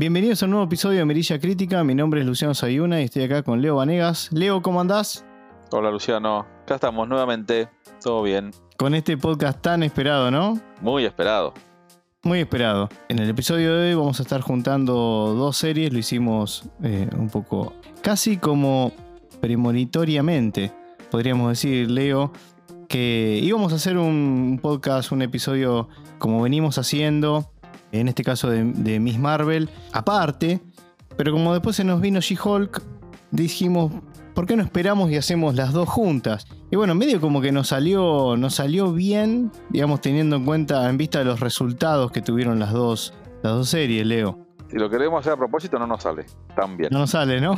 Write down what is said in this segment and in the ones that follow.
Bienvenidos a un nuevo episodio de Merilla Crítica. Mi nombre es Luciano Sayuna y estoy acá con Leo Vanegas. Leo, ¿cómo andás? Hola Luciano, acá estamos nuevamente, todo bien. Con este podcast tan esperado, ¿no? Muy esperado. Muy esperado. En el episodio de hoy vamos a estar juntando dos series, lo hicimos eh, un poco casi como premonitoriamente, podríamos decir, Leo, que íbamos a hacer un podcast, un episodio como venimos haciendo, en este caso de, de Miss Marvel, aparte, pero como después se nos vino She-Hulk, dijimos, ¿por qué no esperamos y hacemos las dos juntas? Y bueno, medio como que nos salió, nos salió bien, digamos, teniendo en cuenta, en vista de los resultados que tuvieron las dos, las dos series, Leo. Si lo queremos hacer a propósito, no nos sale tan bien. No nos sale, ¿no?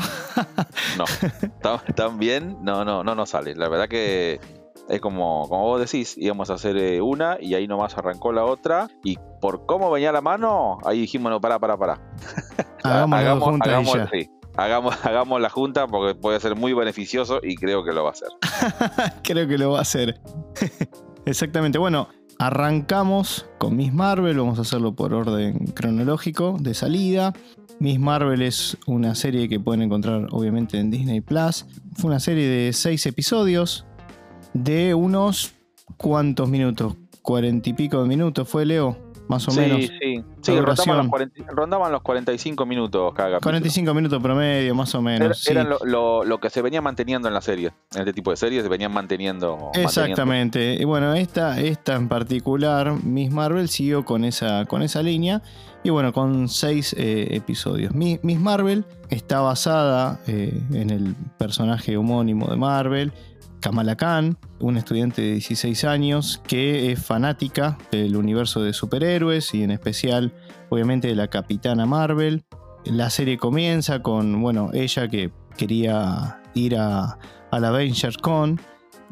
no, tan, tan, bien, no, no, no nos sale. La verdad que es como, como vos decís, íbamos a hacer eh, una y ahí nomás arrancó la otra. Y por cómo venía la mano, ahí dijimos, no, pará, pará, pará. Hagamos, hagamos, hagamos sí, hagamos, hagamos la junta porque puede ser muy beneficioso y creo que lo va a hacer. creo que lo va a hacer. Exactamente. Bueno, arrancamos con Miss Marvel. Vamos a hacerlo por orden cronológico de salida. Miss Marvel es una serie que pueden encontrar obviamente en Disney Plus. Fue una serie de seis episodios de unos cuantos minutos, cuarenta y pico de minutos fue Leo, más o sí, menos. Sí, sí, rondaban los, 40, rondaban los 45 minutos cada capítulo. 45 minutos promedio, más o menos. Era, Eran lo, lo, lo, que se venía manteniendo en la serie, en este tipo de series se venían manteniendo. Exactamente. Manteniendo. Y bueno, esta, esta en particular, Miss Marvel, siguió con esa, con esa línea. Y bueno, con seis eh, episodios. Miss Marvel está basada eh, en el personaje homónimo de Marvel. Kamala Khan, una estudiante de 16 años que es fanática del universo de superhéroes y en especial obviamente de la Capitana Marvel. La serie comienza con, bueno, ella que quería ir a, la Avengers Con,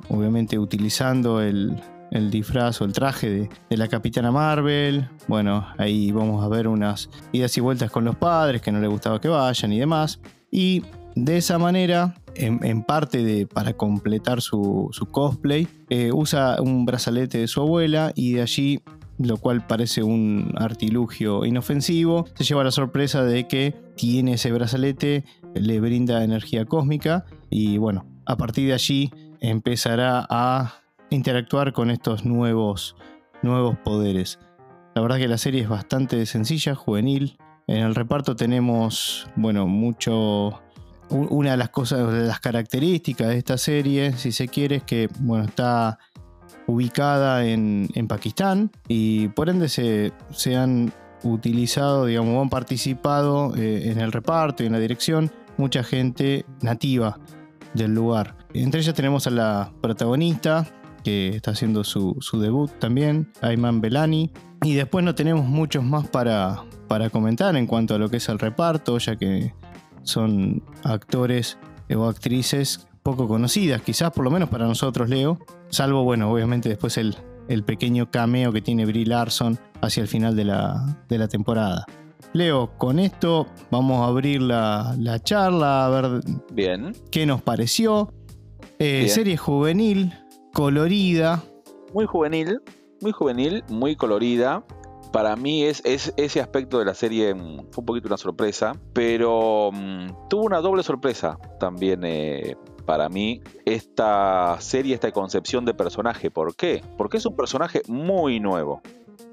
obviamente utilizando el, el disfraz o el traje de, de, la Capitana Marvel. Bueno, ahí vamos a ver unas idas y vueltas con los padres que no les gustaba que vayan y demás. Y de esa manera, en, parte de, para completar su, su cosplay, eh, usa un brazalete de su abuela y de allí, lo cual parece un artilugio inofensivo, se lleva la sorpresa de que tiene ese brazalete, le brinda energía cósmica y bueno, a partir de allí empezará a interactuar con estos nuevos, nuevos poderes. La verdad que la serie es bastante sencilla, juvenil. En el reparto tenemos, bueno, mucho una de las cosas, de las características de esta serie, si se quiere, es que bueno, está ubicada en, en Pakistán y por ende se, se, han utilizado, digamos, han participado eh, en el reparto y en la dirección mucha gente nativa del lugar. Entre ellas tenemos a la protagonista, que está haciendo su, su debut también, Ayman Belani. Y después no tenemos muchos más para, para comentar en cuanto a lo que es el reparto, ya que son actores o actrices poco conocidas, quizás por lo menos para nosotros, Leo. Salvo, bueno, obviamente después el, el pequeño cameo que tiene Brie Larson hacia el final de la, de la temporada. Leo, con esto vamos a abrir la, la, charla, a ver Bien. qué nos pareció. Eh, serie juvenil, colorida. Muy juvenil, muy juvenil, muy colorida para mí es, es, ese aspecto de la serie fue un poquito una sorpresa, pero um, tuvo una doble sorpresa también eh, para mí esta serie, esta concepción de personaje. ¿Por qué? Porque es un personaje muy nuevo.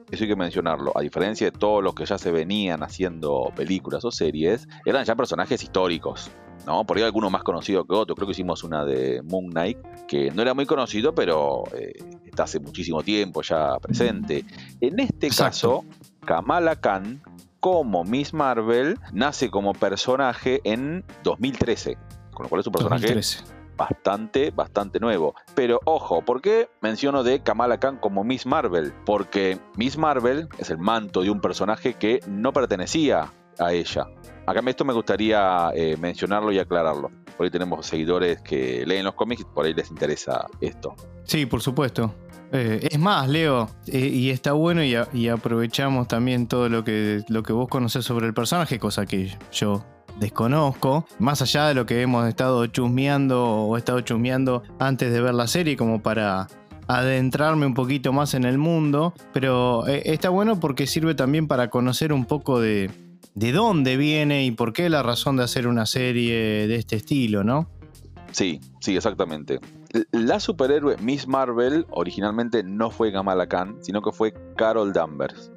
Eso hay que mencionarlo. A diferencia de todos los que ya se venían haciendo películas o series, eran ya personajes históricos. ¿no? Por ahí alguno más conocido que otro. Creo que hicimos una de Moon Knight, que no era muy conocido, pero eh, está hace muchísimo tiempo ya presente. En este Exacto. caso, Kamala Khan, como Miss Marvel, nace como personaje en 2013. Con lo cual es un personaje 2013. bastante, bastante nuevo. Pero ojo, ¿por qué menciono de Kamala Khan como Miss Marvel? Porque Miss Marvel es el manto de un personaje que no pertenecía a ella. Acá esto me gustaría eh, mencionarlo y aclararlo. Por ahí tenemos seguidores que leen los cómics y por ahí les interesa esto. Sí, por supuesto. Eh, es más, Leo, eh, y está bueno y, aprovechamos también todo lo que, lo que vos conocés sobre el personaje, cosa que yo desconozco, más allá de lo que hemos estado chusmeando o he estado chusmeando antes de ver la serie como para adentrarme un poquito más en el mundo, pero eh, está bueno porque sirve también para conocer un poco de, de dónde viene y por qué la razón de hacer una serie de este estilo, ¿no? Sí, sí, exactamente. La superhéroe Miss Marvel originalmente no fue Kamala Khan, sino que fue Carol Danvers.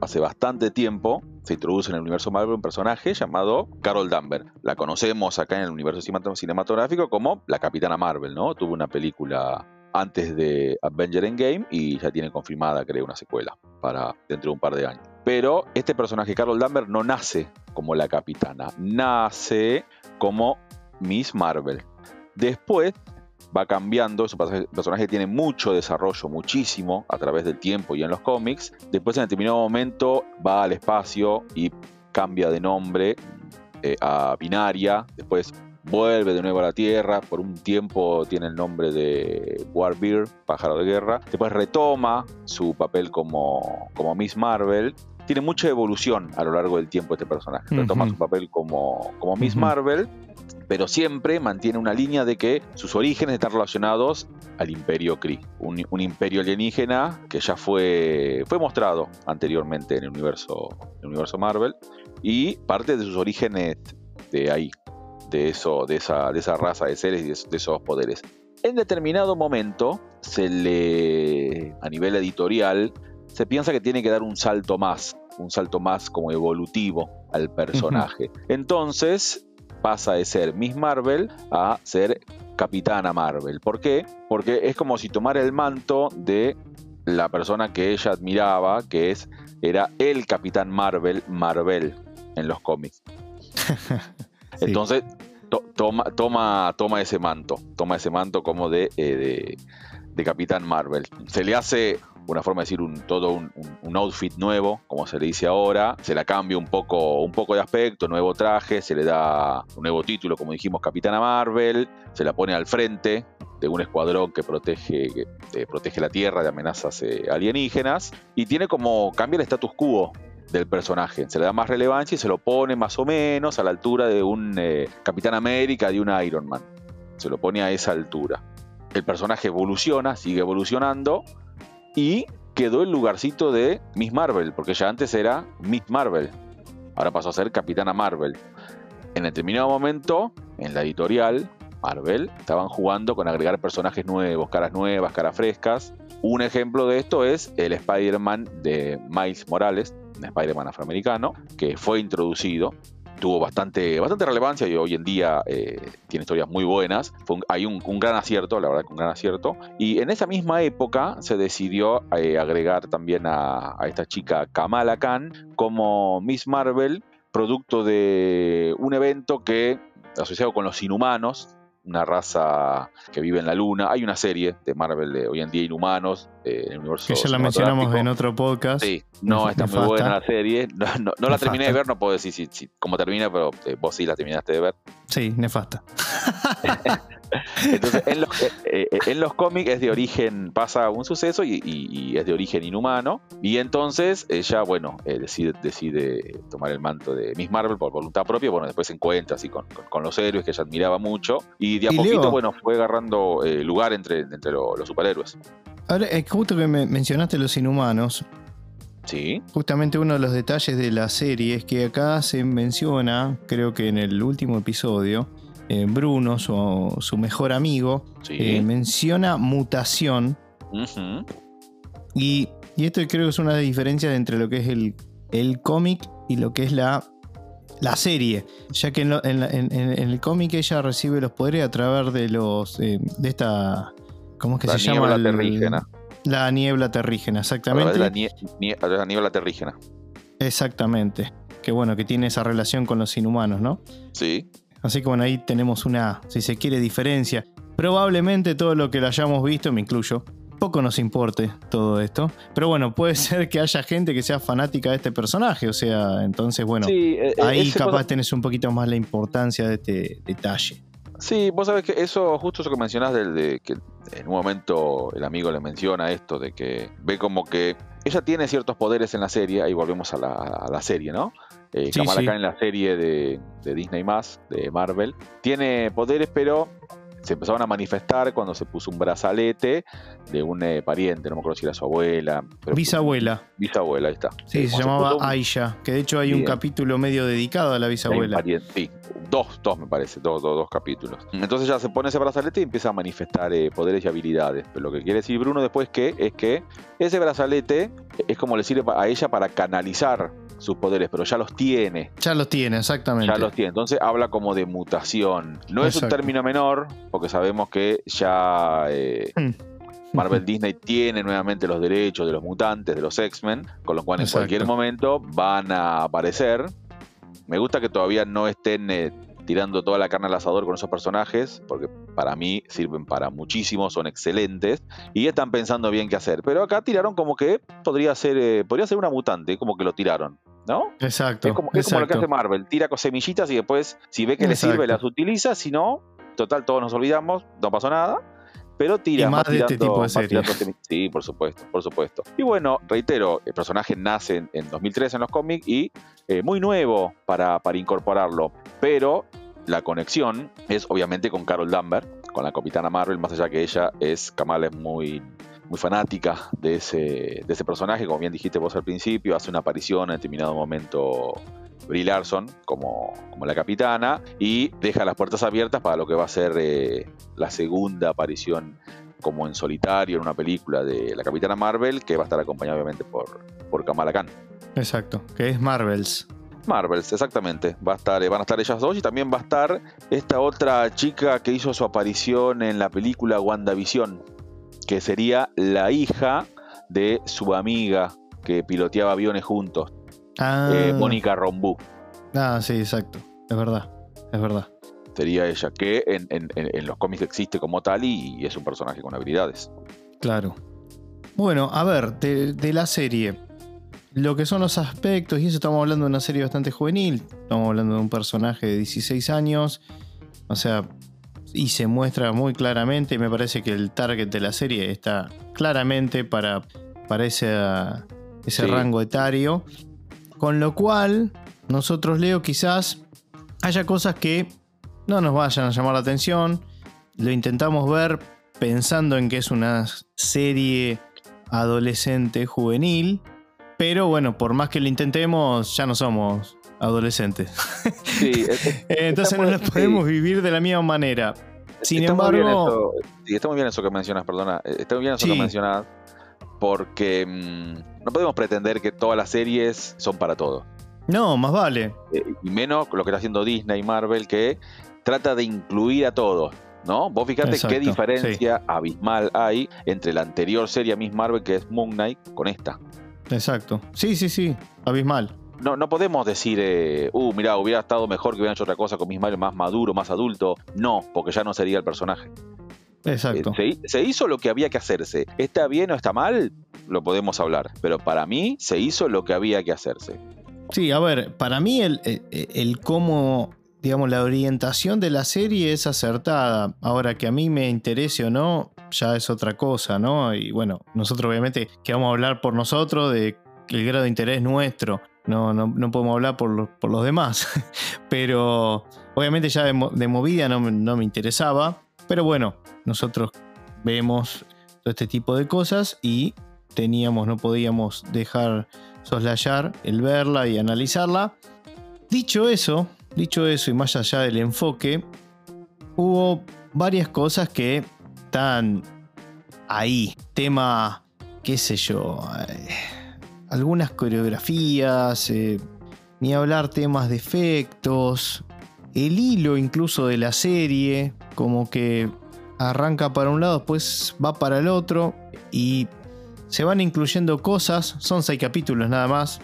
Hace bastante tiempo se introduce en el universo Marvel un personaje llamado Carol Danvers. La conocemos acá en el universo cinematográfico como la Capitana Marvel, ¿no? Tuvo una película antes de Avenger Endgame y ya tiene confirmada, creo, una secuela para dentro de un par de años. Pero este personaje, Carol Danvers, no nace como la capitana, nace como Miss Marvel. Después va cambiando, es un personaje tiene mucho desarrollo, muchísimo, a través del tiempo y en los cómics. Después en determinado momento va al espacio y cambia de nombre eh, a Binaria. Después vuelve de nuevo a la Tierra, por un tiempo tiene el nombre de Warbeard, pájaro de guerra, después retoma su papel como, como Miss Marvel. Tiene mucha evolución a lo largo del tiempo este personaje. Retoma su papel como, como Miss Marvel, pero siempre mantiene una línea de que sus orígenes están relacionados al imperio Kree, un, un, imperio alienígena que ya fue, fue mostrado anteriormente en el, universo, el universo Marvel y parte de sus orígenes de ahí, de, eso, de, esa, de esa raza de seres y de, esos poderes. En determinado momento, se le, a nivel editorial, se piensa que tiene que dar un salto más, un salto más como evolutivo al personaje. Entonces pasa de ser Miss Marvel a ser Capitana Marvel. ¿Por qué? Porque es como si tomara el manto de la persona que ella admiraba, que es, era el Capitán Marvel, Marvel, en los cómics. Entonces, toma, toma, toma ese manto, toma ese manto como de, eh, de, Capitán Marvel. Se le hace una forma de decir todo un, outfit nuevo, como se le dice ahora, se la cambia un poco, un poco de aspecto, nuevo traje, se le da un nuevo título, como dijimos, Capitana Marvel, se la pone al frente de un escuadrón que protege, que, protege la Tierra de amenazas eh, alienígenas, y tiene como, cambia el status quo del personaje. Se le da más relevancia y se lo pone más o menos a la altura de un eh, Capitán América, de un Iron Man. Se lo pone a esa altura. El personaje evoluciona, sigue evolucionando y quedó el lugarcito de Miss Marvel, porque ya antes era Miss Marvel. Ahora pasó a ser Capitana Marvel. En determinado momento, en la editorial, Marvel estaban jugando con agregar personajes nuevos, caras nuevas, caras frescas. Un ejemplo de esto es el Spider-Man de Miles Morales, un Spider-Man afroamericano, que fue introducido tuvo bastante, bastante relevancia y hoy en día eh, tiene historias muy buenas. hay un, gran acierto, la verdad que un gran acierto. Y en esa misma época se decidió eh, agregar también a, a, esta chica Kamala Khan como Miss Marvel, producto de un evento que asociado con los inhumanos, una raza que vive en la luna. Hay una serie de Marvel de hoy en día Inhumanos, eh, en el universo. Que ya la mencionamos en otro podcast. Sí, no, está muy buena la serie. No, la terminé de ver, no puedo decir si, cómo termina, pero eh, vos sí la terminaste de ver. Sí, nefasta. Entonces, en los, eh, eh, en los cómics es de origen, pasa un suceso y, es de origen inhumano. Y entonces ella, bueno, eh, decide, decide tomar el manto de Miss Marvel por voluntad propia. Bueno, después se encuentra así con, con, los héroes que ella admiraba mucho. Y de a poquito, bueno, fue agarrando lugar entre, entre los superhéroes. Ahora, justo que me mencionaste los inhumanos, Sí. Justamente uno de los detalles de la serie es que acá se menciona, creo que en el último episodio, eh, Bruno, su, mejor amigo, eh, menciona mutación. y, esto creo que es una diferencia entre lo que es el, el cómic y lo que es la, la serie. Ya que en, el cómic ella recibe los poderes a través de los. Eh, de esta. ¿Cómo es que se llama? La terrígena. La niebla terrígena, exactamente. La, la niebla terrígena. Exactamente. Que bueno, que tiene esa relación con los inhumanos, ¿no? Sí. Así que bueno, ahí tenemos una, si se quiere, diferencia. Probablemente todo lo que lo hayamos visto, me incluyo, poco nos importe todo esto. Pero bueno, puede ser que haya gente que sea fanática de este personaje. O sea, entonces, bueno, eh, eh, ahí capaz tenés un poquito más la importancia de este detalle. Sí, vos sabés que eso, justo eso que mencionás, del de que en un momento el amigo le menciona esto, de que ve como que ella tiene ciertos poderes en la serie, ahí volvemos a la, a la serie, ¿no? Eh, Kamala Khan en la serie de, Disney más, de Marvel, tiene poderes, pero se empezaron a manifestar cuando se puso un brazalete de un eh, pariente, no me acuerdo si era su abuela. bisabuela. Bisabuela, ahí está. Sí, se llamaba Aisha, que de hecho hay un capítulo medio dedicado a la bisabuela. Sí, dos, dos me parece, dos, dos, dos, capítulos. Entonces ya se pone ese brazalete y empieza a manifestar eh, poderes y habilidades. Pero lo que quiere decir Bruno después que es que ese brazalete es como le sirve a ella para canalizar sus poderes, pero ya los tiene. Ya los tiene, exactamente. Ya los tiene. Entonces habla como de mutación. No es un término menor, porque sabemos que ya eh, hmm. Marvel Disney tiene nuevamente los derechos de los mutantes, de los X-Men, con lo cual en cualquier momento van a aparecer. Me gusta que todavía no estén eh, tirando toda la carne al asador con esos personajes, porque para mí sirven para muchísimo, son excelentes, y están pensando bien qué hacer. Pero acá tiraron como que podría ser, eh, podría ser una mutante, como que lo tiraron. ¿No? Exacto. Es como, lo que hace Marvel, tira con semillitas y después, si ve que le sirve, las utiliza, si no, total, todos nos olvidamos, no pasó nada pero tira más, de este tipo de series. Sí, por supuesto, por supuesto. Y bueno, reitero, el personaje nace en, 2003 en los cómics y eh, muy nuevo para, para incorporarlo, pero la conexión es obviamente con Carol Danvers, con la Capitana Marvel, más allá que ella es, Kamala es muy, muy fanática de ese, de ese personaje, como bien dijiste vos al principio, hace una aparición en determinado momento Brie Larson como, como la capitana y deja las puertas abiertas para lo que va a ser eh, la segunda aparición como en solitario en una película de la capitana Marvel, que va a estar acompañada obviamente por, por Kamala Khan. Exacto, que es Marvels. Marvels, exactamente. Va a estar, eh, van a estar ellas dos y también va a estar esta otra chica que hizo su aparición en la película WandaVision, que sería la hija de su amiga que piloteaba aviones juntos, ah. eh, Mónica Rombú. Ah, sí, exacto. Es verdad, es verdad. Sería ella, que en, los cómics existe como tal y, es un personaje con habilidades. Claro. Bueno, a ver, de la serie lo que son los aspectos, y eso estamos hablando de una serie bastante juvenil, estamos hablando de un personaje de 16 años, o sea, y se muestra muy claramente, me parece que el target de la serie está claramente para, para ese, ese rango etario, con lo cual nosotros leo quizás haya cosas que no nos vayan a llamar la atención, lo intentamos ver pensando en que es una serie adolescente juvenil, pero bueno, por más que lo intentemos, ya no somos adolescentes. Sí, Entonces no lo podemos vivir de la misma manera. Sin embargo. sí, está muy bien eso que mencionas, perdona. Eh, está muy bien eso que mencionas. Porque mm, no podemos pretender que todas las series son para todos. No, más vale. Eh, y menos lo que está haciendo Disney y Marvel, que trata de incluir a todos. ¿No? Vos fíjate qué diferencia abismal hay entre la anterior serie Miss Marvel, que es Moon Knight, con esta. Exacto. Sí, sí, sí. Abismal. No, no podemos decir, eh, uh, mira, hubiera estado mejor que hubieran hecho otra cosa con Miss más maduro, más adulto. No, porque ya no sería el personaje. Exacto. Eh, se, hizo lo que había que hacerse. ¿Está bien o está mal? Lo podemos hablar. Pero para mí se hizo lo que había que hacerse. Sí, a ver, para mí el, el, el cómo, digamos, la orientación de la serie es acertada. Ahora que a mí me interese o no, ya es otra cosa, ¿no? Y bueno, nosotros obviamente que vamos a hablar por nosotros de el grado de interés nuestro. No, no, podemos hablar por, por, los demás. Pero obviamente ya de, movida no, no, me interesaba. Pero bueno, nosotros vemos todo este tipo de cosas y teníamos, no podíamos dejar soslayar el verla y analizarla. Dicho eso, dicho eso y más allá del enfoque, hubo varias cosas que están ahí. Tema, qué sé yo, eh, algunas coreografías, eh, ni hablar temas de efectos, el hilo incluso de la serie, como que arranca para un lado, después va para el otro y se van incluyendo cosas, son seis capítulos nada más.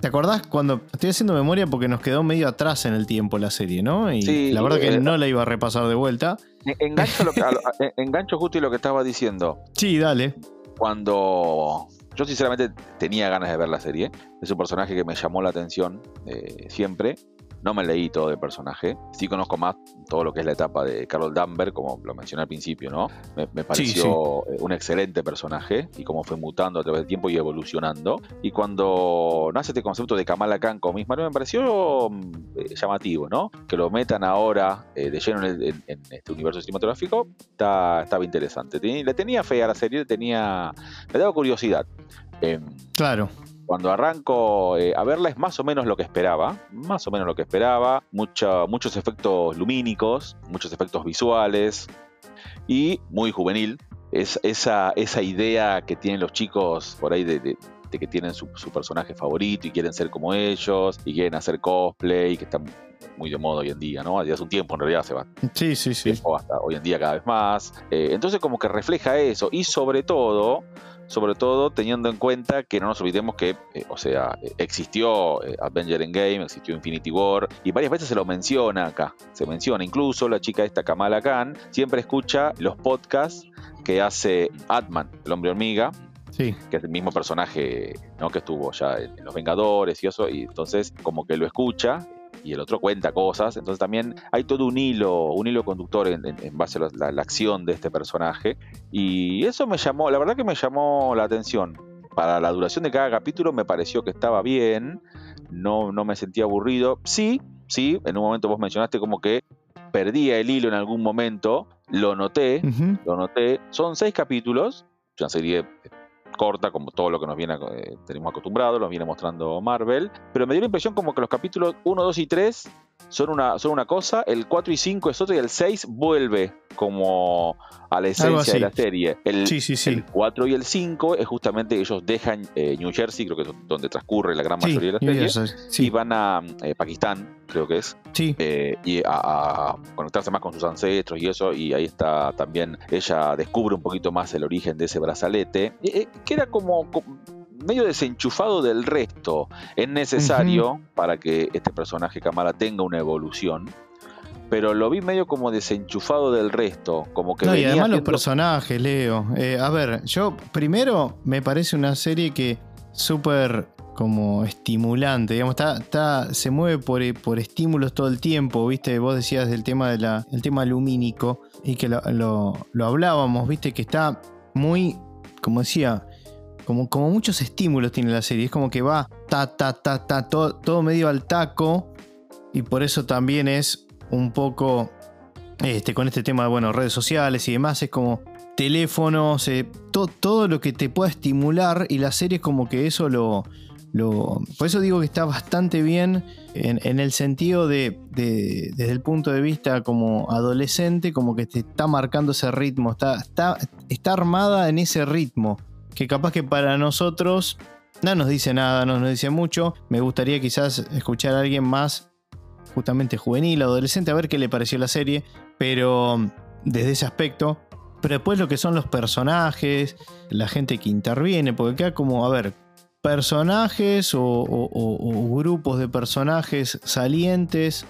¿Te acordás cuando estoy haciendo memoria porque nos quedó medio atrás en el tiempo la serie, ¿no? Y la verdad que no la iba a repasar de vuelta. Engancho, lo que, engancho justo y lo que estaba diciendo. Sí, dale. Cuando yo sinceramente tenía ganas de ver la serie, es un personaje que me llamó la atención eh, siempre. No me leí todo el personaje. Sí conozco más todo lo que es la etapa de Carol Danvers, como lo mencioné al principio, ¿no? Me, pareció eh, un excelente personaje y cómo fue mutando a través del tiempo y evolucionando. Y cuando nace este concepto de Kamala Khan como misma, me pareció mm, eh, llamativo, ¿no? Que lo metan ahora de lleno en, este universo cinematográfico, está, estaba interesante. le tenía fe a la serie, tenía, me daba curiosidad. Claro cuando arranco eh, a verla es más o menos lo que esperaba, más o menos lo que esperaba, muchos efectos lumínicos, muchos efectos visuales y muy juvenil. Es esa, esa idea que tienen los chicos por ahí de, que tienen su, personaje favorito y quieren ser como ellos y quieren hacer cosplay y que están muy de moda hoy en día, ¿no? Hace un tiempo en realidad se va. Sí, sí, sí. Hasta hoy en día cada vez más. Eh, entonces como que refleja eso y sobre todo sobre todo teniendo en cuenta que no nos olvidemos que, eh, o sea, existió eh, Avenger Endgame, existió Infinity War, y varias veces se lo menciona acá, se menciona, incluso la chica esta Kamala Khan siempre escucha los podcasts que hace Atman, el hombre hormiga, Sí. que es el mismo personaje ¿no? que estuvo ya en, Los Vengadores y eso, y entonces como que lo escucha y el otro cuenta cosas. Entonces también hay todo un hilo, un hilo conductor en, base a la, acción de este personaje. Y eso me llamó, la verdad que me llamó la atención. Para la duración de cada capítulo me pareció que estaba bien, no, no me sentía aburrido. Sí, sí, en un momento vos mencionaste como que perdía el hilo en algún momento, lo noté, lo noté. Son seis capítulos, una serie corta, como todo lo que nos viene eh, tenemos acostumbrado, nos viene mostrando Marvel, pero me dio la impresión como que los capítulos 1, 2 y 3 son una, son una cosa, el 4 y 5 es otra y el 6 vuelve como a la esencia de la serie. El, sí, sí, sí. el 4 y el 5 es justamente ellos dejan eh, New Jersey, creo que es donde transcurre la gran mayoría de la serie, y van a eh, Pakistán, creo que es, sí. Eh, y a, conectarse más con sus ancestros y eso, y ahí está también, ella descubre un poquito más el origen de ese brazalete, que era como medio desenchufado del resto. Es necesario para que este personaje Kamala tenga una evolución. Pero lo vi medio como desenchufado del resto. Como que no, y además los personajes, Leo. Eh, a ver, yo primero me parece una serie que súper como estimulante, digamos, está, está, se mueve por, por, estímulos todo el tiempo, viste, vos decías del tema, de la, el tema lumínico y que lo, lo hablábamos, viste, que está muy, como decía, como, muchos estímulos tiene la serie. Es como que va ta, ta, ta, ta, todo, medio al taco. Y por eso también es un poco este, con este tema de bueno, redes sociales y demás. Es como teléfonos, eh, todo lo que te pueda estimular. Y la serie es como que eso lo. lo por eso digo que está bastante bien en, el sentido de, desde el punto de vista como adolescente, como que te está marcando ese ritmo, está, está, está armada en ese ritmo que capaz que para nosotros no nos dice nada, no nos dice mucho. Me gustaría quizás escuchar a alguien más justamente juvenil, adolescente, a ver qué le pareció la serie, pero desde ese aspecto. Pero después lo que son los personajes, la gente que interviene, porque acá como, a ver, personajes o, grupos de personajes salientes,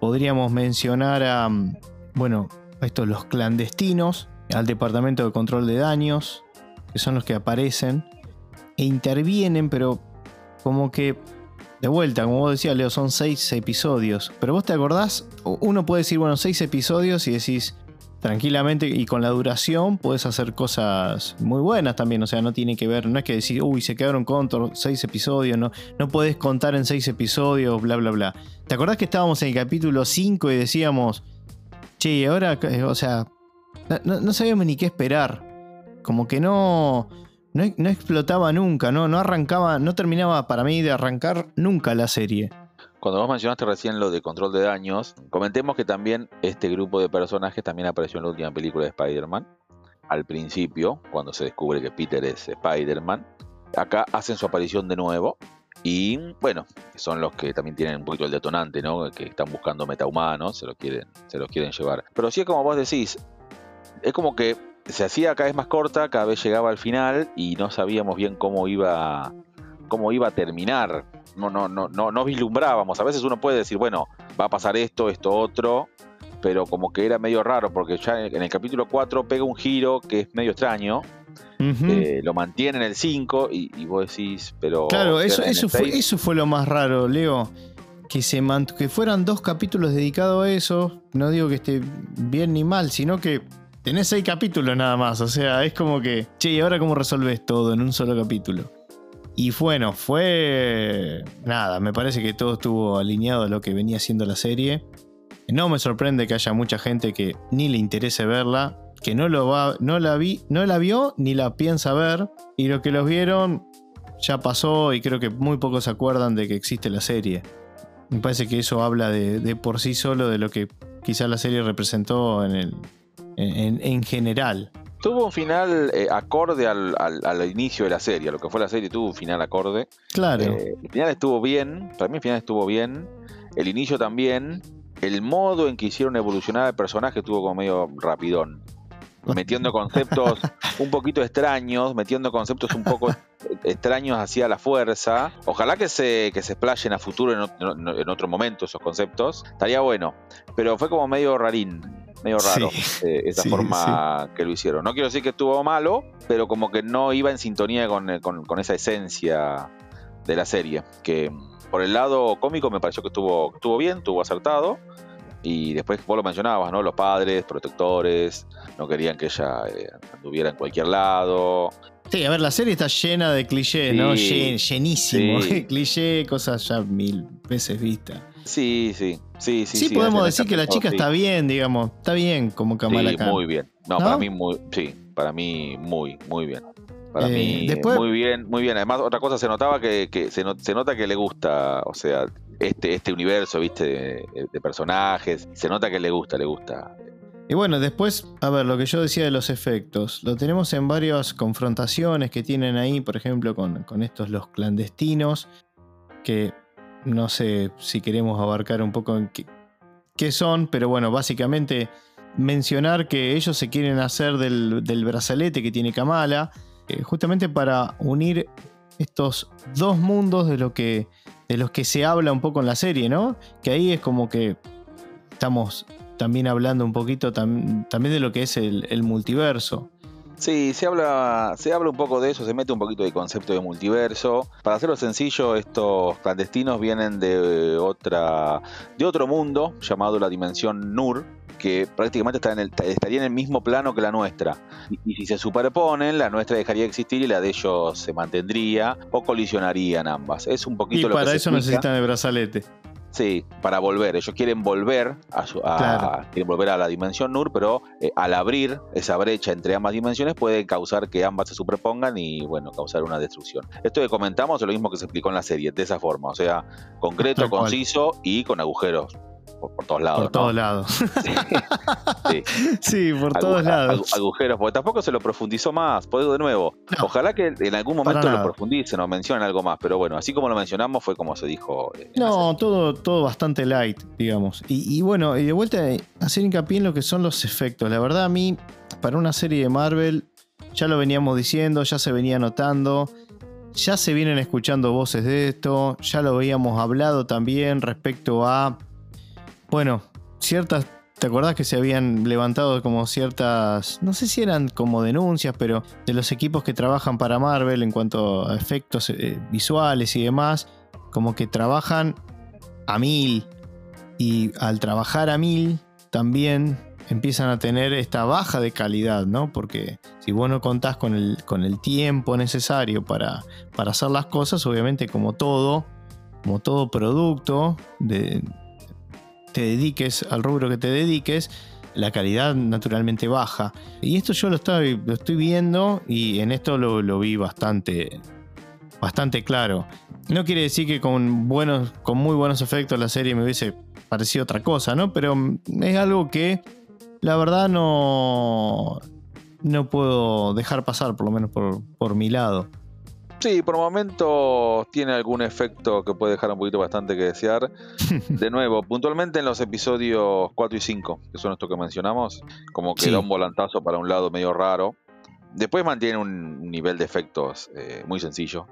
podríamos mencionar a, bueno, a estos los clandestinos, al Departamento de Control de Daños, que son los que aparecen e intervienen, pero como que de vuelta, como vos decías, Leo, son seis episodios. Pero vos te acordás, uno puede decir, bueno, seis episodios y decís tranquilamente y con la duración puedes hacer cosas muy buenas también. O sea, no tiene que ver, no es que decir, uy, se quedaron con seis episodios, no, no puedes contar en seis episodios, bla, bla, bla. ¿Te acordás que estábamos en el capítulo 5 y decíamos, che, ahora, o sea, no, no sabíamos ni qué esperar? Como que no, no, explotaba nunca, no, no arrancaba, no terminaba para mí de arrancar nunca la serie. Cuando vos mencionaste recién lo de control de daños, comentemos que también este grupo de personajes también apareció en la última película de Spider-Man. Al principio, cuando se descubre que Peter es Spider-Man. Acá hacen su aparición de nuevo. Y bueno, son los que también tienen un poquito el detonante, ¿no? Que están buscando metahumanos, se los quieren, se los quieren llevar. Pero sí es como vos decís, es como que se hacía cada vez más corta, cada vez llegaba al final y no sabíamos bien cómo iba, cómo iba a terminar. No, no, no, no, no vislumbrábamos. A veces uno puede decir, bueno, va a pasar esto, esto, otro, pero como que era medio raro, porque ya en el capítulo 4 pega un giro que es medio extraño. Eh, lo mantiene en el 5 y, vos decís, pero. Claro, eso, eso, fue, eso fue lo más raro, Leo. que, se que fueran dos capítulos dedicados a eso. No digo que esté bien ni mal, sino que tenés seis capítulos nada más. O sea, es como que, che, ¿y ahora cómo resolves todo en un solo capítulo? Y bueno, fue. Nada, me parece que todo estuvo alineado a lo que venía siendo la serie. No me sorprende que haya mucha gente que ni le interese verla, que no, lo va, no, la, vi, no la vio ni la piensa ver. Y lo que los vieron ya pasó y creo que muy pocos se acuerdan de que existe la serie. Me parece que eso habla de, por sí solo de lo que quizá la serie representó en, el, en, general. Tuvo un final eh, acorde al, inicio de la serie, lo que fue la serie tuvo un final acorde. Claro. Eh, el final estuvo bien, para mí el final estuvo bien, el inicio también, el modo en que hicieron evolucionar el personaje estuvo como medio rapidón metiendo conceptos un poquito extraños, metiendo conceptos un poco extraños hacia la fuerza. Ojalá que se, que se explayen a futuro en, otro momento esos conceptos. Estaría bueno. Pero fue como medio rarín, medio raro eh, esa forma que lo hicieron. No quiero decir que estuvo malo, pero como que no iba en sintonía con, con esa esencia de la serie. Que por el lado cómico me pareció que estuvo, estuvo bien, estuvo acertado. Y después vos lo mencionabas, ¿no? Los padres, protectores, no querían que ella eh, anduviera en cualquier lado. Sí, a ver, la serie está llena de clichés, ¿no? llenísimo. Sí. cliché, cosas ya mil veces vistas. Sí, sí, sí, sí. Sí, podemos decir que la chica está bien, digamos. Está bien como Kamala sí, muy bien. No, para mí muy, sí, para mí muy, muy bien. Para eh, mí muy bien, muy bien. Además, otra cosa se notaba que, se, se, nota que le gusta, o sea, este, este universo, viste, de, personajes. Se nota que le gusta, le gusta. Y bueno, después, a ver, lo que yo decía de los efectos, lo tenemos en varias confrontaciones que tienen ahí, por ejemplo, con, estos los clandestinos, que no sé si queremos abarcar un poco en qué, son, pero bueno, básicamente mencionar que ellos se quieren hacer del, brazalete que tiene Kamala, eh, justamente para unir estos dos mundos de lo que de los que se habla un poco en la serie, ¿no? Que ahí es como que estamos también hablando un poquito también de lo que es el, multiverso. Sí, se habla, se habla un poco de eso, se mete un poquito de concepto de multiverso. Para hacerlo sencillo, estos clandestinos vienen de otra, de otro mundo llamado la dimensión Nur, que prácticamente está en el, estaría en el mismo plano que la nuestra. Y, si se superponen, la nuestra dejaría de existir y la de ellos se mantendría o colisionarían ambas. Es un poquito y para eso necesitan el brazalete. Sí, para volver. Ellos quieren volver a, volver a la dimensión Nur, pero eh, al abrir esa brecha entre ambas dimensiones puede causar que ambas se superpongan y bueno, causar una destrucción. Esto que comentamos es lo mismo que se explicó en la serie, de esa forma, o sea, concreto, conciso y con agujeros por, todos lados. Por todos lados. Sí, por todos lados. agujeros, porque tampoco se lo profundizó más. Puedo de nuevo. Ojalá que en algún momento lo profundicen o mencionen algo más, pero bueno, así como lo mencionamos fue como se dijo. Eh, no, todo, todo bastante light, digamos. Y, bueno, y de vuelta hacer hincapié en lo que son los efectos. La verdad, a mí, para una serie de Marvel, ya lo veníamos diciendo, ya se venía notando. Ya se vienen escuchando voces de esto, ya lo habíamos hablado también respecto a bueno, ciertas. ¿Te acordás que se habían levantado como ciertas, no sé si eran como denuncias, pero de los equipos que trabajan para Marvel en cuanto a efectos eh, visuales y demás, como que trabajan a mil y al trabajar a mil también empiezan a tener esta baja de calidad, ¿no? Porque si vos no contás con el, con el tiempo necesario para, para hacer las cosas, obviamente como todo, como todo producto de, te dediques al rubro que te dediques, la calidad naturalmente baja. Y esto yo lo estoy, lo viendo y en esto lo, vi bastante, bastante claro. No quiere decir que con, buenos, con muy buenos efectos la serie me hubiese parecido otra cosa, ¿no? Pero es algo que la verdad no, no puedo dejar pasar, por lo menos por, por mi lado. Sí, por momentos tiene algún efecto que puede dejar un poquito bastante que desear. De nuevo, puntualmente en los episodios 4 y 5, que son estos que mencionamos, como que da un volantazo para un lado medio raro. Después mantiene un nivel de efectos eh, muy sencillo,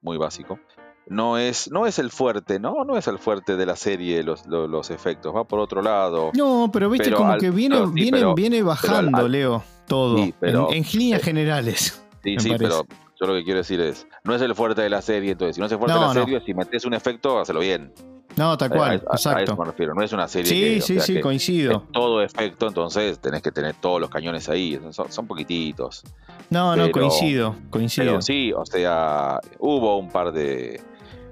muy básico. No es, no es el fuerte, ¿no? No es el fuerte de la serie los, los, efectos, va por otro lado. No, pero viste como que viene, viene, viene bajando, Leo, todo. pero, en, líneas generales. Sí, sí, pero yo lo que quiero decir es, no es el fuerte de la serie, entonces, si no es el fuerte de la serie, si metes un efecto, hazlo bien. No, tal cual, A- a- exacto. A eso me refiero. No es una serie Sí, que, o sí, sea, sí, que coincido. todo efecto, entonces tenés que tener todos los cañones ahí. Son, son poquititos. No, no, coincido, coincido. Pero sí, o sea, hubo un par de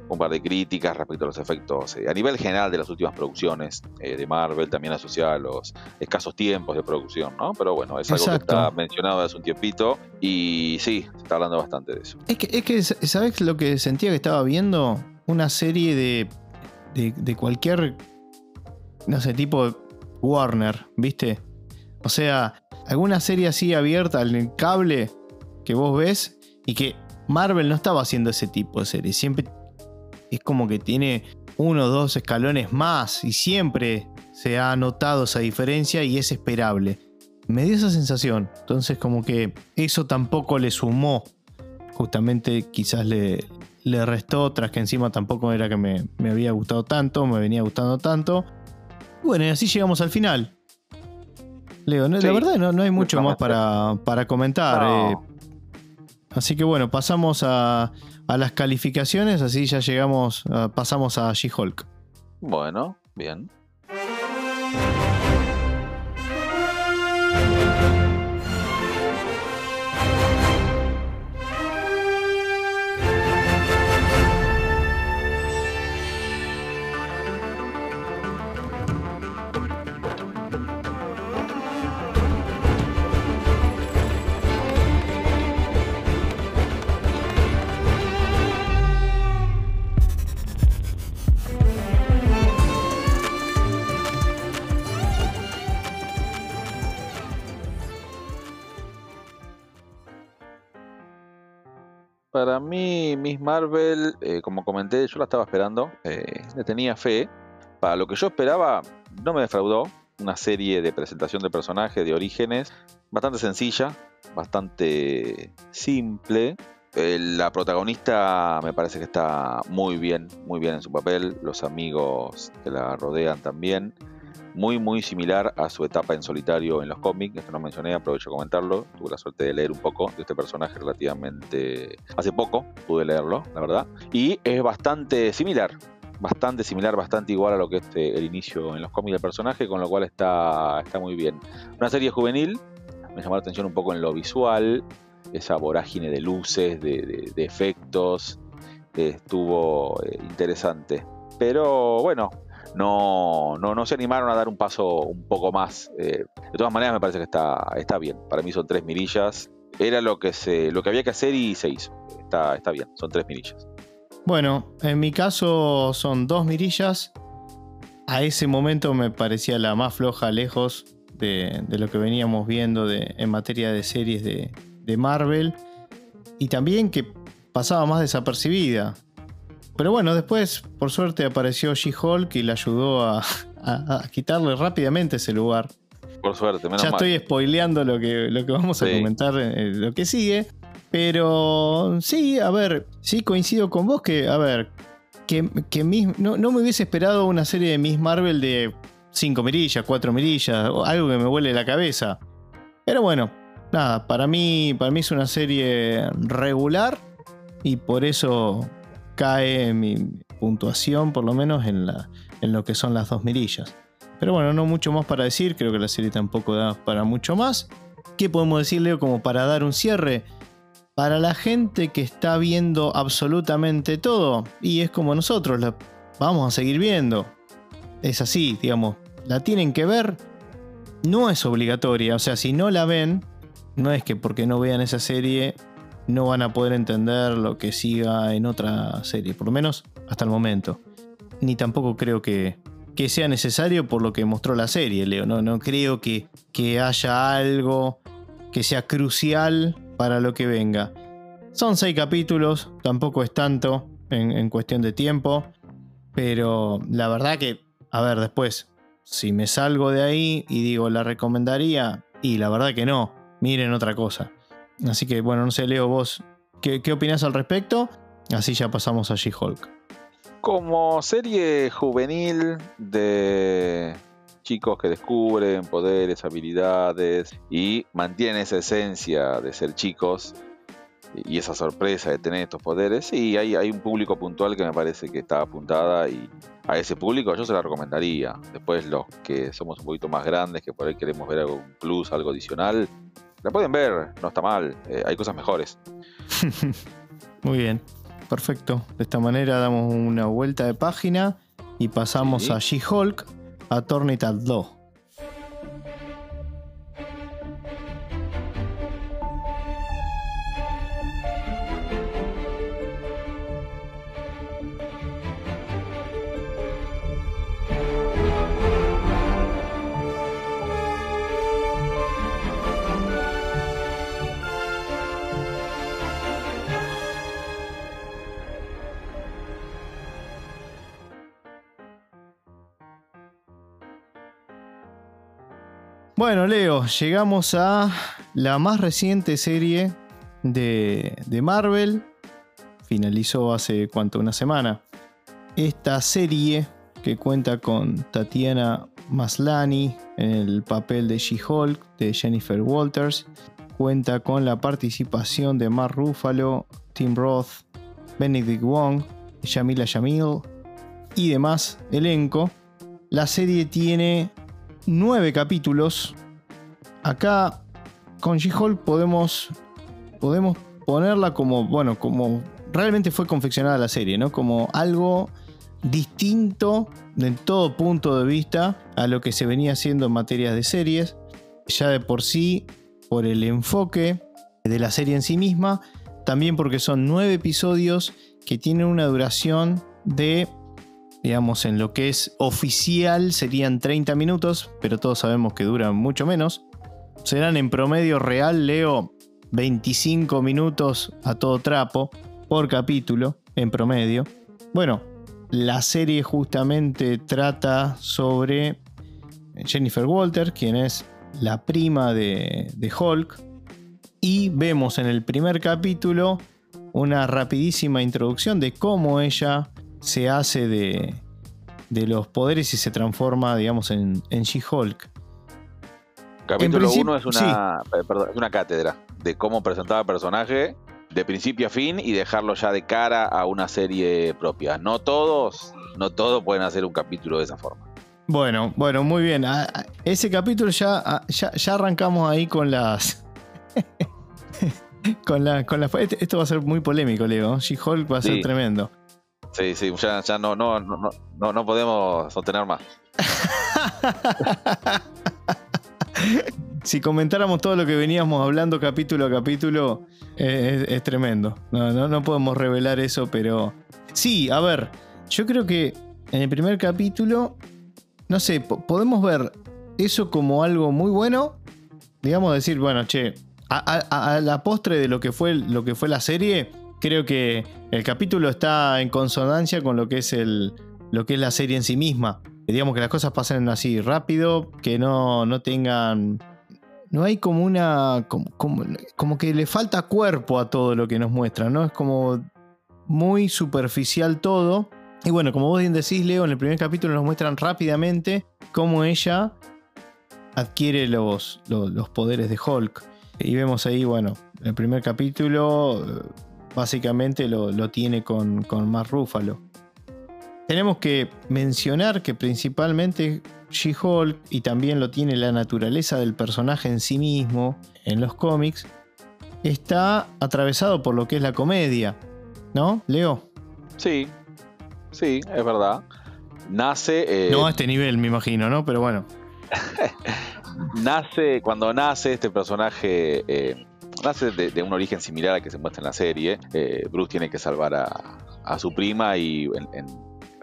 un par de críticas respecto a los efectos eh, a nivel general de las últimas producciones eh, de Marvel, también asociada a los escasos tiempos de producción, ¿no? Pero bueno, es algo Exacto. que está mencionado hace un tiempito y sí, se está hablando bastante de eso. Es que, es que, ¿sabes lo que sentía que estaba viendo? Una serie de, de, de cualquier, no sé, tipo Warner, ¿viste? O sea, alguna serie así abierta en el cable que vos ves y que Marvel no estaba haciendo ese tipo de serie. Siempre es como que tiene uno o dos escalones más y siempre se ha notado esa diferencia y es esperable. Me dio esa sensación. Entonces como que eso tampoco le sumó justamente quizás le, le restó, tras que encima tampoco era que me, me había gustado tanto, me venía gustando tanto. Bueno, y así llegamos al final. Leo, no- Sí, la verdad no, no hay mucho más para, para comentar. No. eh. así que bueno, pasamos a, a las calificaciones, así ya llegamos, ah, pasamos a She-Hulk. Bueno, bien. Para mí, Miss Marvel, eh, como comenté, yo la estaba esperando, eh, le tenía fe. Para lo que yo esperaba, no me defraudó. Una serie de presentación de personajes, de orígenes, bastante sencilla, bastante simple. Eh, la protagonista me parece que está muy bien, muy bien en su papel. Los amigos que la rodean también. Muy, muy similar a su etapa en solitario en los cómics. Esto no mencioné, aprovecho a comentarlo. Tuve la suerte de leer un poco de este personaje relativamente hace poco. Pude leerlo, la verdad. Y es bastante similar. Bastante similar, bastante igual a lo que es eh, el inicio en los cómics del personaje, con lo cual está, está muy bien. Una serie juvenil, me llamó la atención un poco en lo visual, esa vorágine de luces, de, de- de efectos, estuvo eh, interesante. Pero bueno, no, no, no se animaron a dar un paso un poco más. Eh, de todas maneras, me parece que está, está bien. Para mí son tres mirillas. Era lo que, se, lo que había que hacer y se hizo. Está, está bien, son tres mirillas. Bueno, en mi caso son dos mirillas. A ese momento me parecía la más floja lejos de, lo que veníamos viendo en materia de series de, de Marvel. Y también que pasaba más desapercibida. Pero bueno, después, por suerte, apareció She-Hulk y le ayudó a, a- a quitarle rápidamente ese lugar. Por suerte, menos ya mal. estoy spoileando lo que, lo que vamos a comentar, eh, lo que sigue. Pero sí, a ver, sí coincido con vos que, a ver, que, no, no me hubiese esperado una serie de Miss Marvel de 5 mirillas, 4 mirillas, algo que me vuele la cabeza. Pero bueno, nada, para mí, para mí es una serie regular y por eso cae mi puntuación, por lo menos en, la, en lo que son las dos mirillas. Pero bueno, no mucho más para decir, creo que la serie tampoco da para mucho más. ¿Qué podemos decir, Leo, como para dar un cierre? Para la gente que está viendo absolutamente todo, y es como nosotros, la vamos a seguir viendo. Es así, digamos, la tienen que ver, no es obligatoria, o sea, si no la ven, no es que porque no vean esa serie no van a poder entender lo que siga en otra serie, por lo menos hasta el momento. Ni tampoco creo que, que sea necesario por lo que mostró la serie, Leo. No, no creo que, que haya algo que sea crucial para lo que venga. Son seis capítulos, tampoco es tanto en, en cuestión de tiempo, pero la verdad que, a ver, después, si me salgo de ahí y digo la recomendaría, y la verdad que no, miren otra cosa. Así que bueno, no sé, Leo, vos, ¿qué, qué opinás al respecto? Así ya pasamos a She-Hulk. Como serie juvenil de chicos que descubren poderes, habilidades y mantienen esa esencia de ser chicos, y esa sorpresa de tener estos poderes, sí, hay, hay un público puntual que me parece que está apuntada y a ese público yo se la recomendaría. Después los que somos un poquito más grandes, que por ahí queremos ver algún plus, algo adicional, la pueden ver, no está mal, eh, hay cosas mejores. Muy bien, perfecto. De esta manera damos una vuelta de página y pasamos a She-Hulk, a Tornita 2. Bueno, Leo, llegamos a la más reciente serie de, Marvel. Finalizó hace cuánto, una semana. Esta serie que cuenta con Tatiana Maslani en el papel de She-Hulk de Jennifer Walters. Cuenta con la participación de Mark Ruffalo, Tim Roth, Benedict Wong, Yamila Yamil y demás elenco. La serie tiene nueve capítulos. Acá con She-Hulk podemos, podemos ponerla como, bueno, como realmente fue confeccionada la serie, ¿no? Como algo distinto de todo punto de vista a lo que se venía haciendo en materia de series. Ya de por sí, por el enfoque de la serie en sí misma, también porque son nueve episodios que tienen una duración de digamos, en lo que es oficial serían 30 minutos, pero todos sabemos que duran mucho menos. Serán en promedio real, leo, 25 minutos a todo trapo por capítulo, en promedio. Bueno, la serie justamente trata sobre Jennifer Walter, quien es la prima de, de Hulk, y vemos en el primer capítulo una rapidísima introducción de cómo ella se hace de, los poderes y se transforma, digamos, en, en She-Hulk. Capítulo 1 es una, eh, es una cátedra de cómo presentar al personaje de principio a fin y dejarlo ya de cara a una serie propia. No todos, no todos pueden hacer un capítulo de esa forma. Bueno, bueno, muy bien. Ah, ah, ese capítulo ya, ya, ya arrancamos ahí con las. con la, con la, este, esto va a ser muy polémico, Leo. She-Hulk va a ser tremendo. Sí, sí, ya, ya no, no, no, no, no podemos sostener más. si comentáramos todo lo que veníamos hablando capítulo a capítulo, eh, es, tremendo. No, no, no, podemos revelar eso, pero. Sí, a ver, yo creo que en el primer capítulo, no sé, podemos ver eso como algo muy bueno. Digamos, decir, bueno, che, a, a la postre de lo que fue, lo que fue la serie creo que el capítulo está en consonancia con lo que es el, lo que es la serie en sí misma. Digamos que las cosas pasen así rápido, que no, no tengan. No hay como una. Como, como, que le falta cuerpo a todo lo que nos muestra, ¿no? Es como muy superficial todo. Y bueno, como vos bien decís, Leo, en el primer capítulo nos muestran rápidamente cómo ella adquiere los, los poderes de Hulk. Y vemos ahí, bueno, el primer capítulo básicamente lo, tiene con, con Mark Ruffalo. Tenemos que mencionar que principalmente She-Hulk, y también lo tiene la naturaleza del personaje en sí mismo, en los cómics, está atravesado por lo que es la comedia. ¿No, Leo? Sí, sí, es verdad. Nace. Eh, no a este nivel, me imagino, ¿no? Pero bueno. nace, cuando nace este personaje. Eh, nace de, un origen similar al que se muestra en la serie. Eh, Bruce tiene que salvar a, su prima y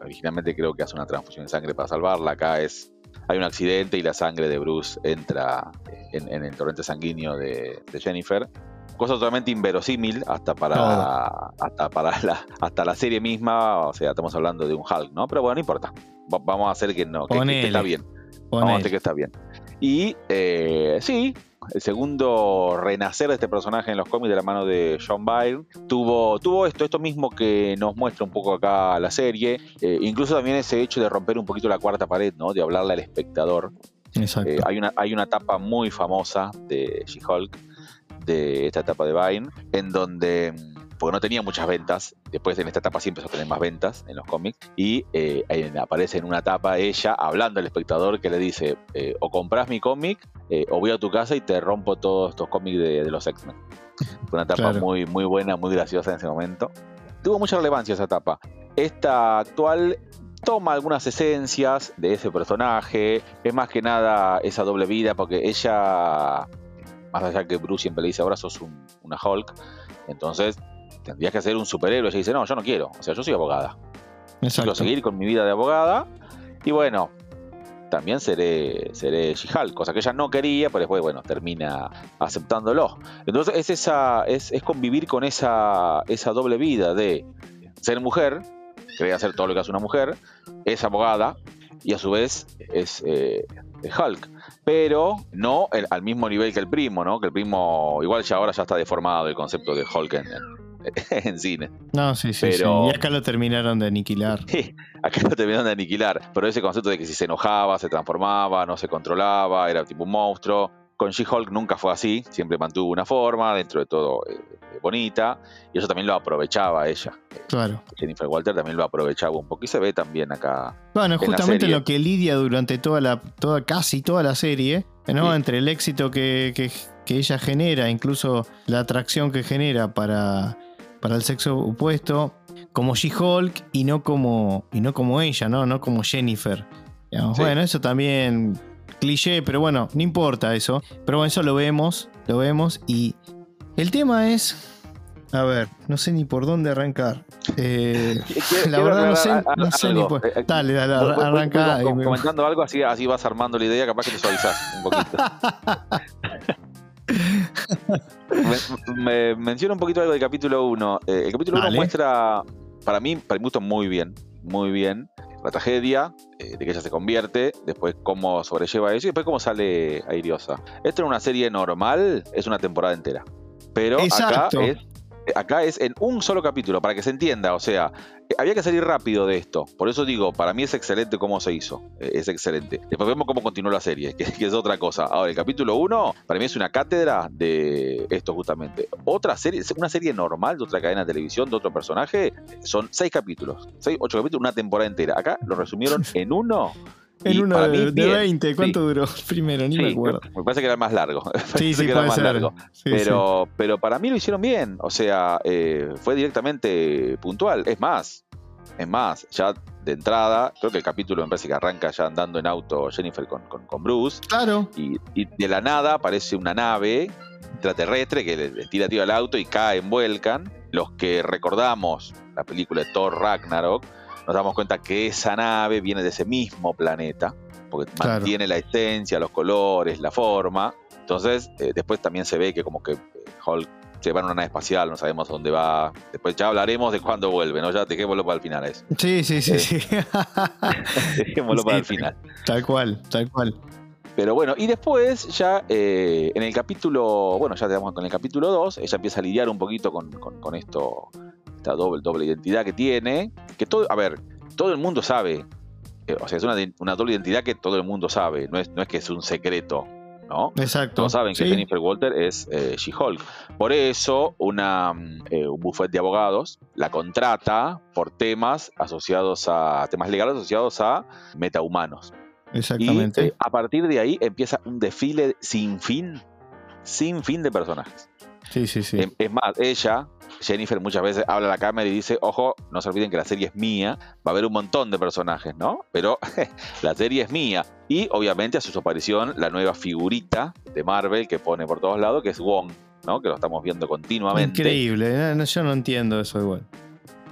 originalmente creo que hace una transfusión de sangre para salvarla. Acá es hay un accidente y la sangre de Bruce entra en, el torrente sanguíneo de, Jennifer. Cosa totalmente inverosímil hasta para, hasta para la, hasta la serie misma. O sea, estamos hablando de un Hulk, ¿no? Pero bueno, no importa. vamos a hacer que no, que, está bien. Vamos a hacer que está bien. Y eh, sí, el segundo renacer de este personaje en los cómics de la mano de John Byrne, tuvo, tuvo esto, esto mismo que nos muestra un poco acá la serie, eh, incluso también ese hecho de romper un poquito la cuarta pared, ¿no? De hablarle al espectador. Exacto. Eh, hay, una, hay una etapa muy famosa de She-Hulk de esta etapa de Vine, en donde porque no tenía muchas ventas. Después en esta etapa sí empezó a tener más ventas en los cómics. Y eh, aparece en una etapa ella hablando al espectador que le dice, eh, o compras mi cómic eh, o voy a tu casa y te rompo todos estos cómics de, los X-Men. Fue una etapa muy, muy buena, muy graciosa en ese momento. Tuvo mucha relevancia esa etapa. Esta actual toma algunas esencias de ese personaje. Es más que nada esa doble vida, porque ella, más allá que Bruce siempre le dice, ahora sos una Hulk. Entonces tendrías que ser un superhéroe. Ella dice, no, yo no quiero. O sea, yo soy abogada. Quiero seguir con mi vida de abogada. Y bueno, también seré, seré She-Hulk, cosa que ella no quería, pero después, bueno, termina aceptándolo. Entonces es esa, es, convivir con esa, esa doble vida de ser mujer, querer hacer todo lo que hace una mujer, es abogada y a su vez es eh, Hulk. Pero no al mismo nivel que el primo, ¿no? Que el primo, igual ya ahora ya está deformado el concepto de Hulk en, en cine. No, sí, sí, pero... Y acá lo terminaron de aniquilar. acá lo terminaron de aniquilar. Pero ese concepto de que si se enojaba, se transformaba, no se controlaba, era tipo un monstruo. Con She-Hulk nunca fue así, siempre mantuvo una forma, dentro de todo eh, bonita, y eso también lo aprovechaba ella. Claro. Jennifer Walter también lo aprovechaba un poco y se ve también acá. Bueno, justamente lo que lidia durante toda la, toda, casi toda la serie, ¿no? Entre el éxito que, que ella genera, incluso la atracción que genera para para el sexo opuesto como She-Hulk y no como y no como ella, ¿no? No como Jennifer. Bueno, eso también cliché, pero bueno, no importa eso. Pero bueno, eso lo vemos, lo vemos y el tema es a ver, no sé ni por dónde arrancar. Eh, la verdad no sé, no sé ni por. Eh, dale, dale, arranca. Comentando algo así, así vas armando la idea, capaz que te suavizas un poquito. me, menciona un poquito algo del capítulo 1. Eh, el capítulo 1 muestra, para mí, para mi gusto, muy bien. Muy bien. La tragedia eh, de que ella se convierte, después cómo sobrelleva eso y después cómo sale airiosa. Esto en una serie normal es una temporada entera. Pero acá es acá es en un solo capítulo, para que se entienda. O sea, eh, había que salir rápido de esto. Por eso digo, para mí es excelente cómo se hizo. Eh, es excelente. Después vemos cómo continuó la serie, que, es otra cosa. Ahora, el capítulo 1, para mí es una cátedra de esto justamente. Otra serie, una serie normal de otra cadena de televisión, de otro personaje, son seis capítulos. Seis, ocho capítulos, una temporora entera. Acá lo resumieron en uno en uno de, 20, ¿cuánto duró primero? Ni me acuerdo. Me parece que era más largo. Sí, sí, puede ser. Largo. pero, pero para mí lo hicieron bien. O sea, eh, fue directamente puntual. Es más, es más, ya de entrada, creo que el capítulo me parece que arranca ya andando en auto Jennifer con, con, Bruce. Claro. Y, de la nada aparece una nave extraterrestre que le, tira tiro al auto y caen, vuelcan. Los que recordamos la película de Thor Ragnarok nos damos cuenta que esa nave viene de ese mismo planeta, porque mantiene la esencia, los colores, la forma. Entonces, eh, después también se ve que como que eh, Hulk se va en una nave espacial, no sabemos dónde va. Después ya hablaremos de cuándo vuelve, ¿no? Ya dejémoslo para el final eso. Sí, sí, sí, sí. dejémoslo para el final. Tal cual, tal cual. Pero bueno, y después ya eh, en el capítulo, bueno, ya tenemos con el capítulo 2, ella empieza a lidiar un poquito con, con esto esta doble, doble identidad que tiene, que todo, a ver, todo el mundo sabe, eh, o sea, es una, doble identidad que todo el mundo sabe, no es, no es que es un secreto, ¿no? Exacto. Todos saben que Jennifer Walter es eh, She-Hulk. Por eso, una, eh, un buffet de abogados la contrata por temas asociados a, temas legales asociados a metahumanos. Exactamente. Y a partir de ahí empieza un desfile sin fin, sin fin de personajes. Sí, sí, sí. Es más, ella Jennifer muchas veces habla a la cámara y dice, ojo, no se olviden que la serie es mía, va a haber un montón de personajes, ¿no? Pero la serie es mía. Y obviamente a su aparición la nueva figurita de Marvel que pone por todos lados, que es Wong, ¿no? Que lo estamos viendo continuamente. Increíble, yo no entiendo eso igual.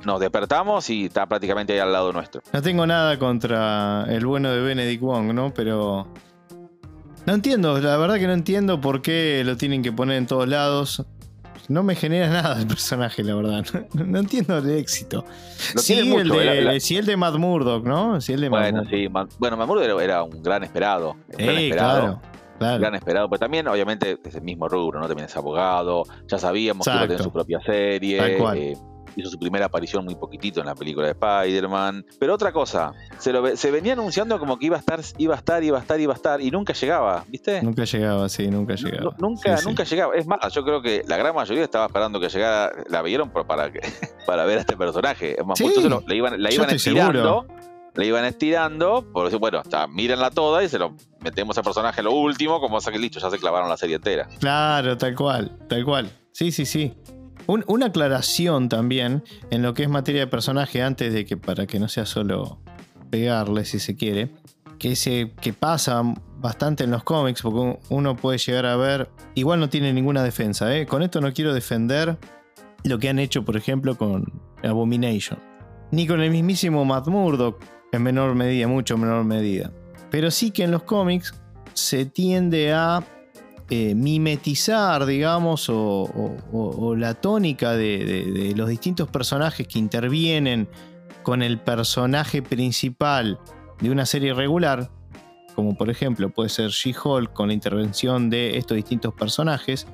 Nos despertamos y está prácticamente ahí al lado nuestro. No tengo nada contra el bueno de Benedict Wong, ¿no? Pero... No entiendo, la verdad que no entiendo por qué lo tienen que poner en todos lados no me genera nada el personaje, la verdad. No, entiendo el éxito. Sí, el de, sí, el de Matt Murdock, ¿no? Sí, el de bueno, sí. bueno, Matt Murdock era, un gran esperado. Un gran esperado. Claro, Gran esperado. Pero también, obviamente, es el mismo rubro, ¿no? También es abogado. Ya sabíamos que iba a tener su propia serie. Tal cual. Eh, hizo su primera aparición muy poquitito en la película de Spider-Man. Pero otra cosa, se, se venía anunciando como que iba a estar, iba a estar, iba a estar, iba a estar, y nunca llegaba, ¿viste? Nunca llegaba, sí, nunca llegaba. nunca, nunca llegaba. Es más, yo creo que la gran mayoría estaba esperando que llegara, la vieron para, para ver a este personaje. Es más, entonces la iban, la iban estirando. Le iban estirando, por eso, bueno, mírenla toda y se lo metemos al personaje lo último, como que listo, ya se clavaron la serie entera. Claro, tal cual, tal cual. Sí, sí, sí. Una aclaración también en lo que es materia de personaje antes de que para que no sea solo pegarle si se quiere, que, se, que pasa bastante en los cómics porque uno puede llegar a ver, igual no tiene ninguna defensa, ¿eh? con esto no quiero defender lo que han hecho por ejemplo con Abomination, ni con el mismísimo Matt Murdock en menor medida, mucho menor medida, pero sí que en los cómics se tiende a eh, mimetizar, digamos, o, la tónica de, los distintos personajes que intervienen con el personaje principal de una serie regular, como por ejemplo puede ser She-Hulk con la intervención de estos distintos personajes,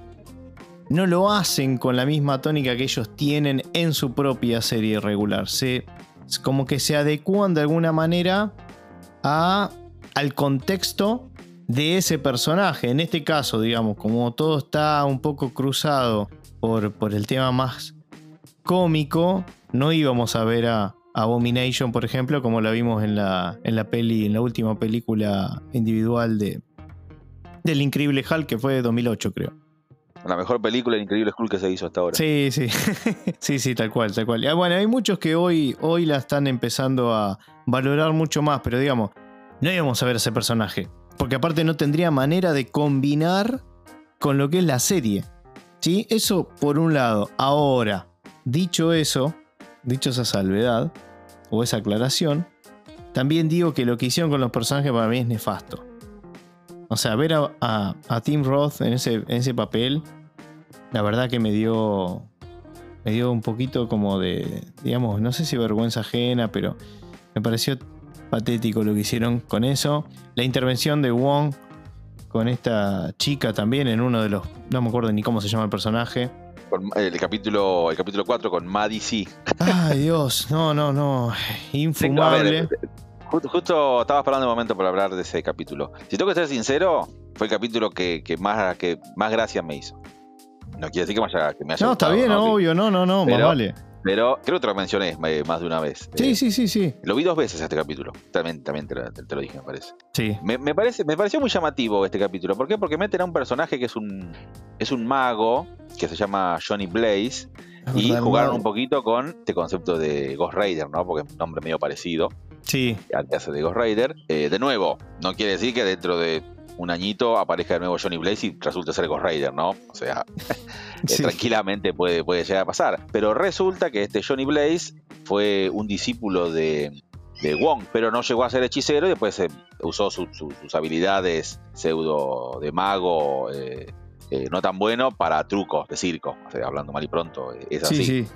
no lo hacen con la misma tónica que ellos tienen en su propia serie regular. Se, como que se adecúan de alguna manera a, al contexto de ese personaje. En este caso, digamos, como todo está un poco cruzado por, por el tema más cómico, no íbamos a ver a Abomination, por ejemplo, como la vimos en la, en la peli, en la última película individual de del Increíble Hulk, que fue de 2008, creo. La mejor película de Increíble Hulk que se hizo hasta ahora. Sí, sí. sí, sí, tal cual, tal cual. Ah, bueno, hay muchos que hoy, hoy la están empezando a valorar mucho más, pero digamos, no íbamos a ver ese personaje. Porque aparte no tendría manera de combinar con lo que es la serie. ¿Sí? Eso por un lado. Ahora, dicho eso, dicho esa salvedad, o esa aclaración, también digo que lo que hicieron con los personajes para mí es nefasto. O sea, ver a, Tim Roth en ese, en ese papel, la verdad que me dio. Me dio un poquito como de. Digamos, no sé si vergüenza ajena, pero me pareció patético lo que hicieron con eso. La intervención de Wong con esta chica también en uno de los. No me acuerdo ni cómo se llama el personaje. el capítulo el capítulo 4 con Maddie C. Ay, Dios, no, no, no. Infumable. justo, estaba esperando un momento para hablar de ese capítulo. Si tengo que ser sincero, fue el capítulo que, más, que más gracia me hizo. No quiere decir que me haya, que me No, está bien, obvio, no, no, no, más vale. Pero creo que te lo mencioné eh, más de una vez. Sí, eh, sí, sí, sí. Lo vi dos veces este capítulo. También, también te, lo, dije, me parece. Sí. Me, parece, me pareció muy llamativo este capítulo. ¿Por qué? Porque meten a un personaje que es un, es un mago, que se llama Johnny Blaze. Y jugaron un poquito con este concepto de Ghost Rider, ¿no? Porque es un nombre medio parecido. Sí. Al que hace de Ghost Rider. Eh, de nuevo, no quiere decir que dentro de un añito aparezca de nuevo Johnny Blaze y resulte ser Ghost Rider, ¿no? O sea, eh, tranquilamente puede, puede llegar a pasar. Pero resulta que este Johnny Blaze fue un discípulo de, Wong, pero no llegó a ser hechicero y después usó sus habilidades pseudo de mago. Eh, eh, no tan bueno para trucos de circo, hablando mal y pronto, es así. Sí, sí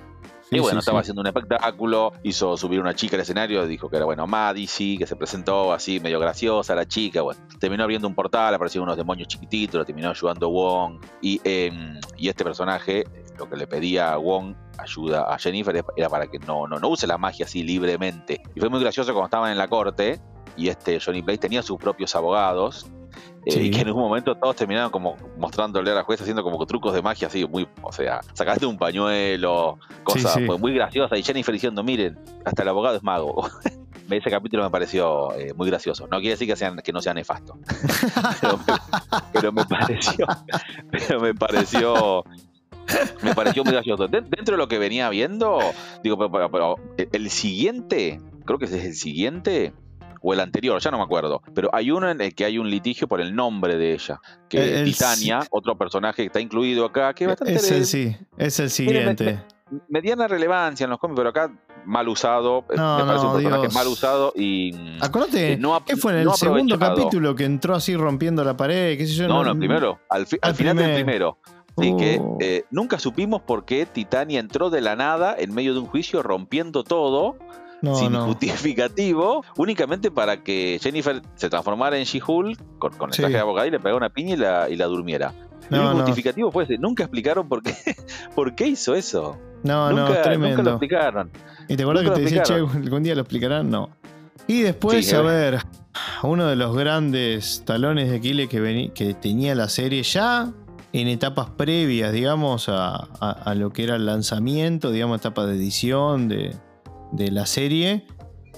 y bueno, estaba haciendo un espectáculo, hizo subir una chica al escenario, dijo que era, bueno, Madison, que se presentó así medio graciosa la chica, bueno, terminó abriendo un portal, aparecieron unos demonios chiquititos, lo terminó ayudando Wong, y, em, y este personaje, lo que le pedía a Wong ayuda a Jennifer era para que no, no, no use la magia así libremente. Y fue muy gracioso cuando estaban en la corte, y este Johnny Blaze tenía sus propios abogados, eh, y que en un momento todos terminaron como mostrándole a la jueza haciendo como trucos de magia así, muy, o sea, sacaste un pañuelo, cosas muy graciosas. Y Jennifer diciendo, miren, hasta el abogado es mago. Ese capítulo me pareció eh, muy gracioso. No quiere decir que, sean, que no sea nefasto. pero, me, pareció. Pero me pareció. Me pareció muy gracioso. dentro de lo que venía viendo, digo, pero el siguiente, creo que ese es el siguiente, o el anterior, ya no me acuerdo. Pero hay uno en el que hay un litigio por el nombre de ella, que es Titania, otro personaje que está incluido acá, que es bastante... Es el, sí, es el siguiente. mediana relevancia en los cómics, pero acá mal usado, eh, no, me parece un personaje mal usado y... Mm, Acuérdate, no ¿qué fue en el segundo capítulo que entró así rompiendo la pared? ¿Qué sé yo? No, no, primero, al, final del primero. Así que uh. eh, nunca supimos por qué Titania entró de la nada en medio de un juicio rompiendo todo sin justificativo, únicamente para que Jennifer se transformara en She-Hulk con, el traje de abogado y le pegara una piña y la, y la durmiera. el justificativo fue ese. Nunca explicaron por qué, por qué hizo eso. No, nunca, no, tremendo. Nunca lo explicaron. ¿Y te acuerdas que te decía, che, algún día lo explicarán? No. Y después, Sí, a eh. ver, uno de los grandes talones de Aquiles que tenía la serie ya en etapas previas, digamos, a, a- a lo que era el lanzamiento, digamos, etapa de edición de, de la serie,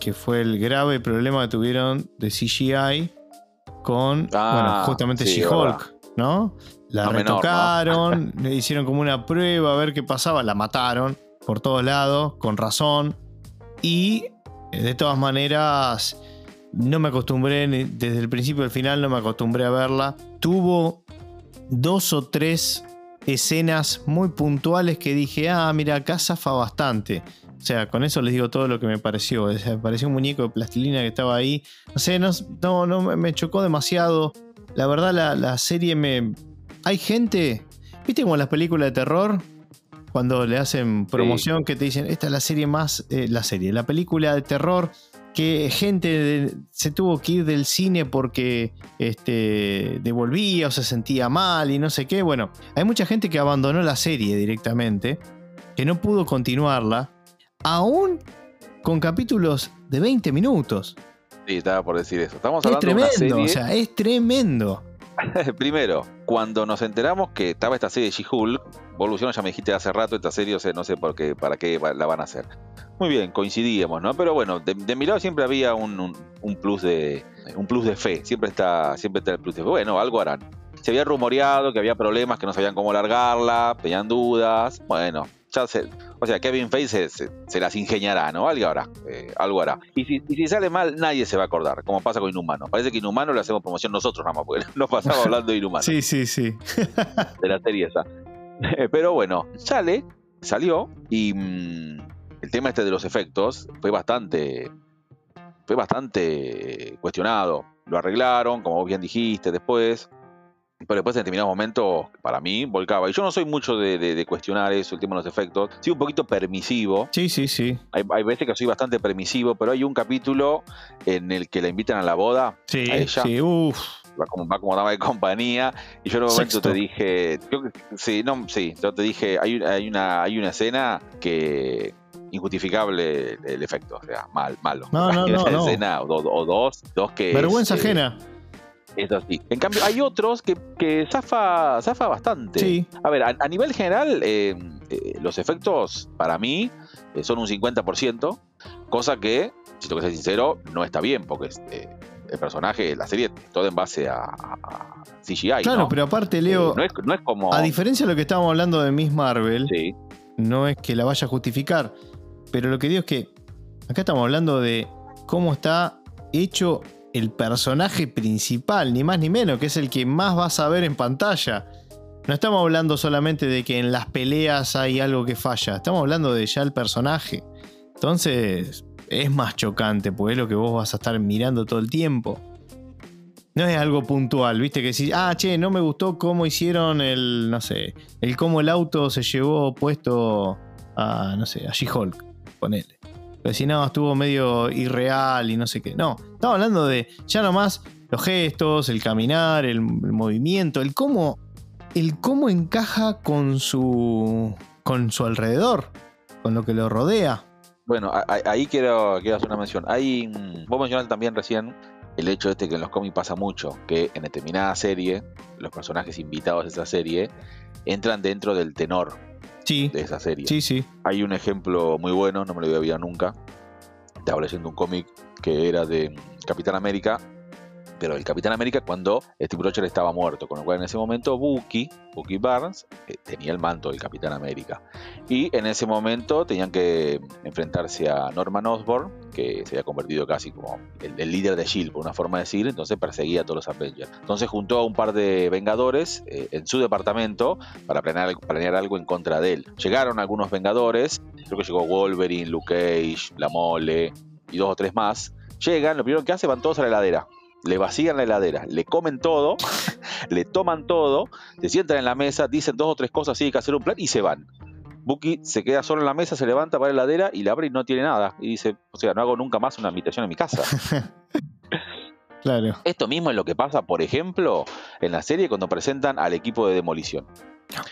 que fue el grave problema que tuvieron de CGI con, Ah, bueno, justamente sí, She-Hulk, ¿no? La No menor, ¿no? retocaron, le hicieron como una prueba a ver qué pasaba, la mataron por todos lados, con razón. Y eh, de todas maneras, no me acostumbré, desde el principio al final no me acostumbré a verla. Tuvo dos o tres escenas muy puntuales que dije, ah, mira, acá zafa bastante. O sea, con eso les digo todo lo que me pareció. O sea, me pareció un muñeco de plastilina que estaba ahí. No sé, no, no, no, me- chocó demasiado. La verdad, la, la serie me... Hay gente, ¿viste como las películas de terror? Cuando le hacen promoción que te dicen, esta es la serie más... eh, la serie, la película de terror que gente de- se tuvo que ir del cine porque este, devolvía o se sentía mal y no sé qué. Bueno, hay mucha gente que abandonó la serie directamente, que no pudo continuarla, aún con capítulos de 20 minutos. Sí, estaba por decir eso. Estamos Es hablando de una tremendo, serie. o sea, es tremendo. Primero, cuando nos enteramos que estaba esta serie de She-Hulk, vos Luciano ya me dijiste hace rato esta serie, o sea, no sé por qué, para qué la van a hacer. Muy bien, coincidíamos, ¿no? Pero bueno, de, de mi lado siempre había un, un- un plus de un plus de fe, siempre está, siempre está el plus de fe. Bueno, algo harán. Se había rumoreado que había problemas, que no sabían cómo largarla, tenían dudas. Bueno, ya se, o sea, Kevin Feige se, se- se las ingeniará, ¿no? Algo hará, eh, algo hará. Y si, y si sale mal, nadie se va a acordar, como pasa con Inhumano. Parece que Inhumano le hacemos promoción nosotros nada más, porque nos pasaba hablando de Inhumano Sí, sí, sí. de la serie esa. Pero bueno, sale, salió y mm, el tema este de los efectos fue bastante fue bastante cuestionado. Lo arreglaron, como vos bien dijiste después. Pero después en determinados momentos, para mí, volcaba. Y yo no soy mucho de, de- de cuestionar eso, el tema de los efectos. Soy un poquito permisivo. Sí, sí, sí. Hay, hay veces que soy bastante permisivo, pero hay un capítulo en el que la invitan a la boda Sí, a ella sí, uff. va como, va como dama de compañía. Y yo en un momento Sexto. te dije, creo que, sí, no, sí, yo te dije, hay, hay, una, hay una escena que injustificable el efecto, o sea, mal, malo. No, no, no, no. escena o, do- o dos, dos que es, Vergüenza eh, ajena. Es así. En cambio, hay otros que, que zafa, zafa bastante. Sí. A ver, a, a nivel general, eh, eh, los efectos para mí eh, son un 50%, cosa que, si tengo que ser sincero, no está bien, porque el personaje, la serie, todo en base a, CGI. Claro, ¿no? pero aparte, Leo, no, es, no es como. a diferencia de lo que estábamos hablando de Miss Marvel, Sí, no es que la vaya a justificar, pero lo que digo es que acá estamos hablando de cómo está hecho el personaje principal, ni más ni menos, que es el que más vas a ver en pantalla. No estamos hablando solamente de que en las peleas hay algo que falla, estamos hablando de ya el personaje. Entonces es más chocante, porque es lo que vos vas a estar mirando todo el tiempo. No es algo puntual, viste que si, ah, che, no me gustó cómo hicieron el, no sé, el cómo el auto se llevó puesto a, no sé, a She-Hulk, ponele. Pero si no, estuvo medio irreal y no sé qué. No, estamos hablando de ya nomás los gestos, el caminar, el, movimiento, el cómo, el cómo encaja con su, con su alrededor, con lo que lo rodea. bueno, a- a- ahí quiero, quiero hacer una mención. Hay, mm, vos mencionaste también recién el hecho este que en los cómics pasa mucho, que en determinada serie, los personajes invitados de esa serie entran dentro del tenor Sí, de esa serie. sí, sí. Hay un ejemplo muy bueno, no me lo había olvidado nunca. Estaba leyendo un cómic que era de Capitán América, pero el Capitán América cuando Steve Rogers estaba muerto, con lo cual en ese momento Bucky, Bucky Barnes, eh, tenía el manto del Capitán América. Y en ese momento tenían que enfrentarse a Norman Osborn, que se había convertido casi como el, líder de S.H.I.E.L.D., por una forma de decir, entonces perseguía a todos los Avengers. Entonces juntó a un par de Vengadores eh, en su departamento para planear, planear algo en contra de él. Llegaron algunos Vengadores, creo que llegó Wolverine, Luke Cage, La Mole y dos o tres más. Llegan, lo primero que hacen van todos a la heladera. Le vacían la heladera, le comen todo, le toman todo, se sientan en la mesa, dicen dos o tres cosas, así hay que hacer un plan y se van. Bucky se queda solo en la mesa, se levanta para la heladera y la abre y no tiene nada. Y dice, o sea, no hago nunca más una invitación en mi casa. Claro. Esto mismo es lo que pasa, por ejemplo, en la serie cuando presentan al equipo de demolición.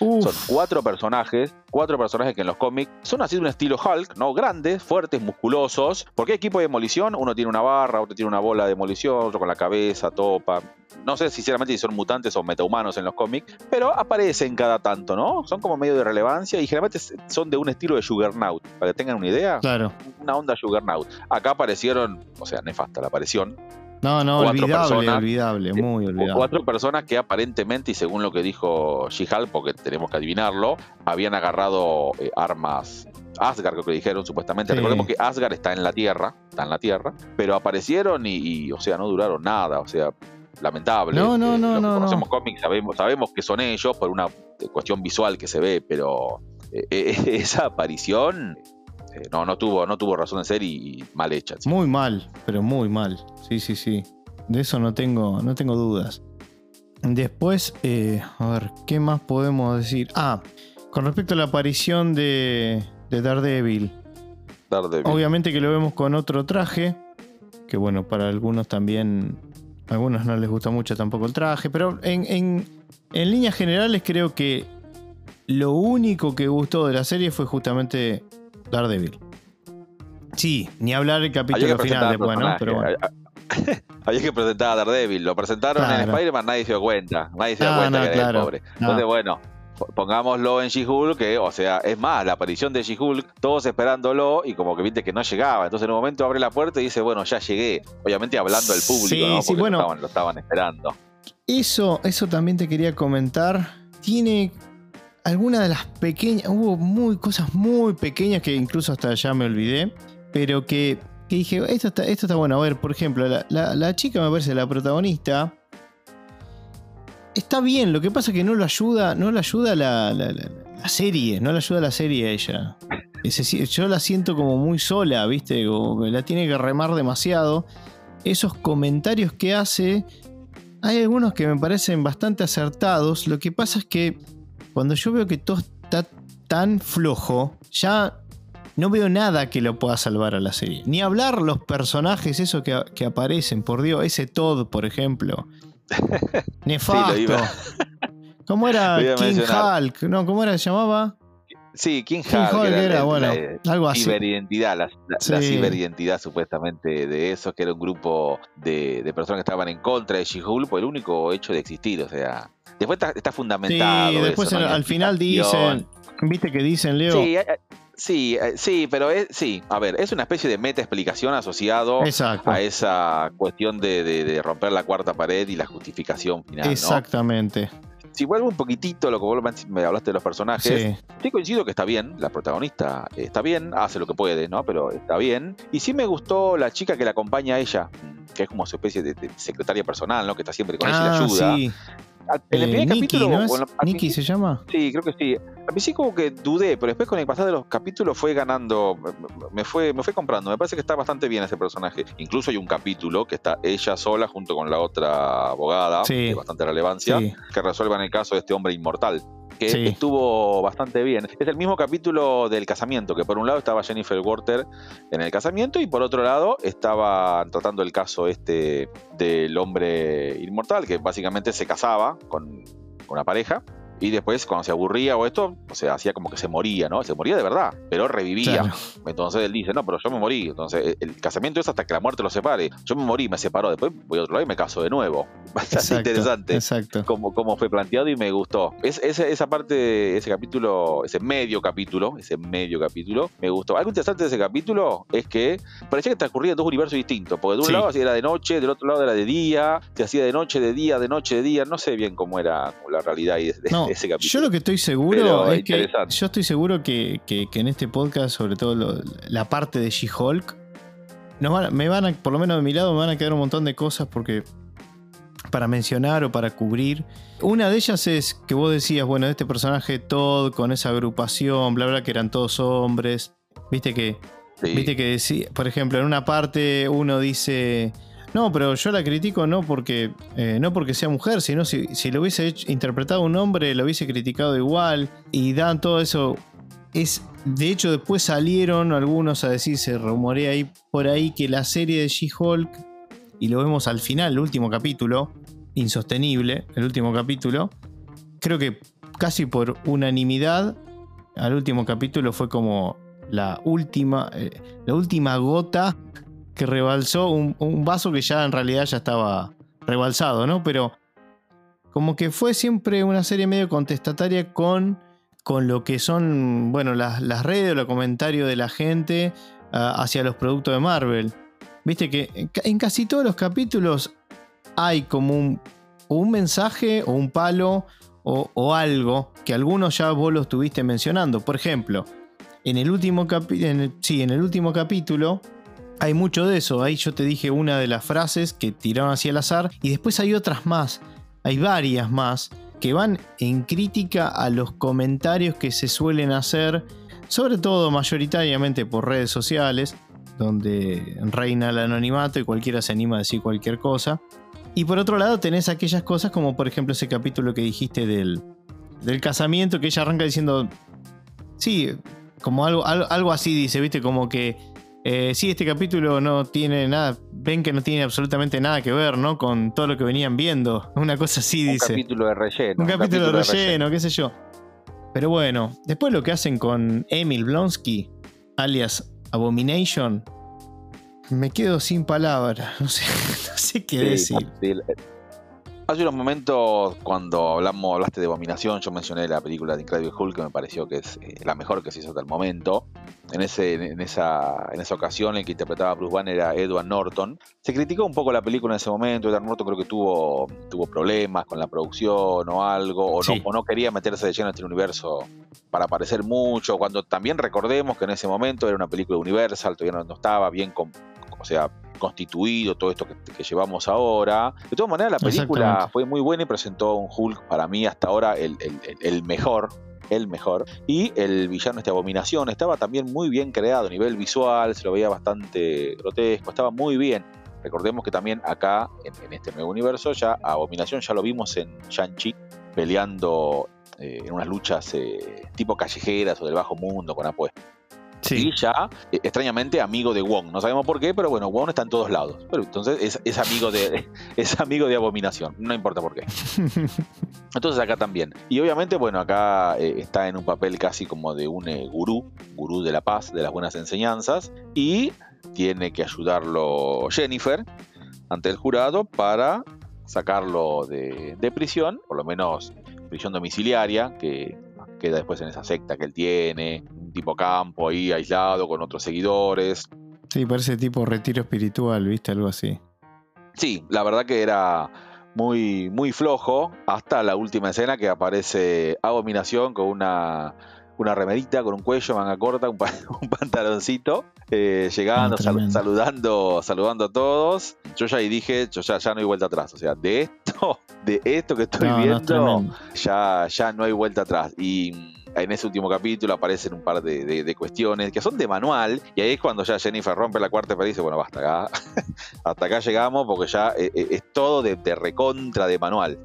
Uf, Son cuatro personajes, cuatro personajes que en los cómics son así de un estilo Hulk, ¿no? Grandes, fuertes, musculosos. Porque hay equipo de demolición, uno tiene una barra, otro tiene una bola de demolición, otro con la cabeza, topa. No sé sinceramente si son mutantes o metahumanos en los cómics, pero aparecen cada tanto, ¿no? Son como medio de relevancia y generalmente son de un estilo de Juggernaut. Para que tengan una idea, claro. una onda Juggernaut. Acá aparecieron, o sea, nefasta la aparición, No, no, Cuatro olvidable, personas. olvidable, muy olvidable. Cuatro personas que aparentemente, y según lo que dijo She-Hulk, porque tenemos que adivinarlo, habían agarrado eh, armas. Asgard, creo que dijeron supuestamente. Sí. Recordemos que Asgard está en la Tierra, está en la Tierra, pero aparecieron y, y, o sea, no duraron nada, o sea, lamentable. No, no, Eh, no, los que no, no. Conocemos cómics, sabemos, sabemos que son ellos por una eh, cuestión visual que se ve, pero eh, esa aparición eh, no, no tuvo, no tuvo razón de ser y, y mal hecha. Muy mal, pero muy mal. Sí, sí, sí. De eso no tengo, no tengo dudas. Después, eh, a ver, ¿qué más podemos decir? Ah, con respecto a la aparición de, de Daredevil. Daredevil. Obviamente que lo vemos con otro traje. Que bueno, para algunos también. A algunos no les gusta mucho tampoco el traje. Pero en, en, en líneas generales creo que lo único que gustó de la serie fue justamente Daredevil. Sí, ni hablar el capítulo final al después, ¿no? Pero bueno. Había que presentar a Daredevil. Lo presentaron en Claro. Spider-Man, nadie se dio cuenta. Nadie se No, dio cuenta no, que era el claro. pobre. No. Entonces, bueno, po- pongámoslo en She-Hulk, que, o sea, es más, la aparición de She-Hulk, todos esperándolo y como que viste que no llegaba. Entonces, en un momento abre la puerta y dice, bueno, ya llegué. Obviamente hablando del público, Sí, ¿no? sí, Porque bueno. lo, estaban, lo estaban esperando. Eso, eso también te quería comentar. Tiene alguna de las pequeñas. Hubo muy, cosas muy pequeñas que incluso hasta ya me olvidé. Pero que, dije, esto está, esto está bueno. A ver, por ejemplo, la, la- chica me parece la protagonista. Está bien, lo que pasa es que no lo ayuda, no le ayuda la, la- serie, no le ayuda la serie a ella. Ese sí- yo la siento como muy sola, ¿viste? La tiene que remar demasiado. Esos comentarios que hace hay algunos que me parecen bastante acertados. Lo que pasa es que cuando yo veo que todo está tan flojo, ya no veo nada que lo pueda salvar a la serie. Ni hablar los personajes, esos que, que aparecen, por Dios, ese Todd, por ejemplo. Nefasto. Sí, ¿Cómo era King mencionar. Hulk? No, ¿cómo era? ¿Se llamaba? Sí, King King Hulk, Hulk era, era, la- bueno, la- algo así. ciberidentidad, la, la- la Sí. ciberidentidad supuestamente de esos, que era un grupo de, de personas que estaban en contra de She-Hulk por el único hecho de existir, o sea, después está, está Sí, fundamentado. después eso, ¿no? al, Hay al final dicen, ¿viste que dicen, Leo? Sí, eh, eh, sí, eh, sí, pero es, sí, a ver, es una especie de meta explicación asociado Exacto. a esa cuestión de, de- de romper la cuarta pared y la justificación final, ¿no? Si vuelvo un poquitito a lo que vos me hablaste de los personajes, Sí. Sí, coincido que está bien, la protagonista está bien, hace lo que puede, ¿no? Pero está bien. Y sí me gustó la chica que la acompaña a ella, que es como su especie de, de secretaria personal, ¿no? Que está siempre con ella y la Ah, ayuda. sí. Al- En el Eh, primer Nikki, capítulo. ¿no es? principio- se llama. Sí, creo que sí. Al principio como que dudé, pero después con el pasar de los capítulos fue ganando, me fue, me fue comprando. Me parece que está bastante bien ese personaje. Incluso hay un capítulo que está ella sola junto con la otra abogada, Sí. de bastante relevancia, Sí. que resuelvan el caso de este hombre inmortal. Que Sí. estuvo bastante bien. Es el mismo capítulo del casamiento, que por un lado estaba Jennifer Walter en el casamiento y por otro lado estaba tratando el caso este del hombre inmortal, que básicamente se casaba con una pareja y después cuando se aburría o esto, o sea, hacía como que se moría, ¿no? Se moría de verdad, pero revivía. Claro. Entonces él dice, no, pero yo me morí. Entonces el casamiento es hasta que la muerte lo separe. Yo me morí, me separó, después voy a otro lado y me caso de nuevo. Bastante interesante Exacto. cómo, cómo fue planteado y me gustó. Es, esa parte, ese capítulo, ese medio capítulo, ese medio capítulo, me gustó. Algo interesante de ese capítulo es que parecía que transcurría en dos universos distintos, porque de un Sí. lado era de noche, del otro lado era de día, se hacía de noche, de día, de noche, de día, no sé bien cómo era la realidad de, de No, ese capítulo. yo lo que estoy seguro Pero es que yo estoy seguro que, que- que en este podcast, sobre todo lo- la parte de She-Hulk, me van a, por lo menos de mi lado, me van a quedar un montón de cosas porque para mencionar o para cubrir. Una de ellas es que vos decías, bueno, este personaje Todd con esa agrupación, bla bla, que eran todos hombres. Viste que Sí. Viste que por ejemplo, en una parte uno dice, no, pero yo la critico no porque, eh, no porque sea mujer, sino si, si lo hubiese hecho- interpretado un hombre, lo hubiese criticado igual. Y dan todo eso. Es, de hecho, después salieron algunos a decir, se rumorea ahí por ahí que la serie de She-Hulk, y lo vemos al final, el último capítulo, insostenible, el último capítulo, creo que casi por unanimidad, al último capítulo fue como la última, eh, la última gota que rebalsó un, un, vaso que ya en realidad ya estaba rebalsado, ¿no? Pero como que fue siempre una serie medio contestataria con, con lo que son, bueno, las, las redes o los comentarios de la gente uh, hacia los productos de Marvel. Viste que en casi todos los capítulos hay como un, un mensaje o un palo o, algo que algunos ya vos lo estuviste mencionando. Por ejemplo, en el último, en sí, en el último capítulo hay mucho de eso. Ahí yo te dije una de las frases que tiraron hacia el azar y después hay otras más. Hay varias más que van en crítica a los comentarios que se suelen hacer, sobre todo mayoritariamente por redes sociales, donde reina el anonimato y cualquiera se anima a decir cualquier cosa. Y por otro lado tenés aquellas cosas como por ejemplo ese capítulo que dijiste del, del casamiento, que ella arranca diciendo, sí, como algo, algo, algo así dice, viste, como que eh, sí, este capítulo no tiene nada, ven que no tiene absolutamente nada que ver, ¿no? Con todo lo que venían viendo. Una cosa así dice. Un capítulo de relleno. Un, un capítulo, capítulo, de relleno, relleno, qué sé yo. Pero bueno, después lo que hacen con Emil Blonsky, alias Abomination, me quedo sin palabras. No sé, no sé qué sí, decir. Sí. Hace unos momentos, cuando hablamos, hablaste de Abominación, yo mencioné la película de Incredible Hulk, que me pareció que es eh, la mejor que se hizo hasta el momento. En, ese, en, esa, en esa ocasión, el que interpretaba a Bruce Banner era Edward Norton. Se criticó un poco la película en ese momento. Edward Norton creo que tuvo, tuvo problemas con la producción o algo, o, sí. no, o no quería meterse de lleno en este universo para aparecer mucho. Cuando también recordemos que en ese momento era una película Universal, todavía no, no estaba bien, con, o sea, constituido todo esto que, que, llevamos ahora. De todas maneras, la película fue muy buena y presentó un Hulk para mí hasta ahora el, el, el mejor. El mejor. Y el villano, esta abominación, estaba también muy bien creado a nivel visual, se lo veía bastante grotesco, estaba muy bien. Recordemos que también acá, en, este nuevo universo, ya Abominación ya lo vimos en Shang-Chi peleando eh, en unas luchas eh, tipo callejeras o del bajo mundo con apuestas. Sí. Y ya, eh, extrañamente, amigo de Wong. No sabemos por qué, pero bueno, Wong está en todos lados. Pero entonces es, es amigo de es amigo de Abominación. No importa por qué. Entonces acá también. Y obviamente, bueno, acá eh, está en un papel casi como de un eh, gurú, gurú de la paz, de las buenas enseñanzas. Y tiene que ayudarlo Jennifer ante el jurado para sacarlo de, de prisión, por lo menos prisión domiciliaria, que queda después en esa secta que él tiene, un tipo campo ahí aislado con otros seguidores. Sí, parece tipo retiro espiritual, ¿viste? Algo así. Sí, la verdad que era muy, muy flojo hasta la última escena que aparece Abominación con una, una remerita, con un cuello, manga corta, un, un pantaloncito, eh, llegando, ah, sal, saludando, saludando a todos. Yo ya ahí dije, yo ya, ya no hay vuelta atrás. O sea, de esto, de esto que estoy no, viendo, no, ya, ya no hay vuelta atrás. Y en ese último capítulo aparecen un par de, de, de, cuestiones que son de manual y ahí es cuando ya Jennifer rompe la cuarta y dice, bueno, basta acá, hasta acá llegamos porque ya es, es todo de, de, recontra de manual.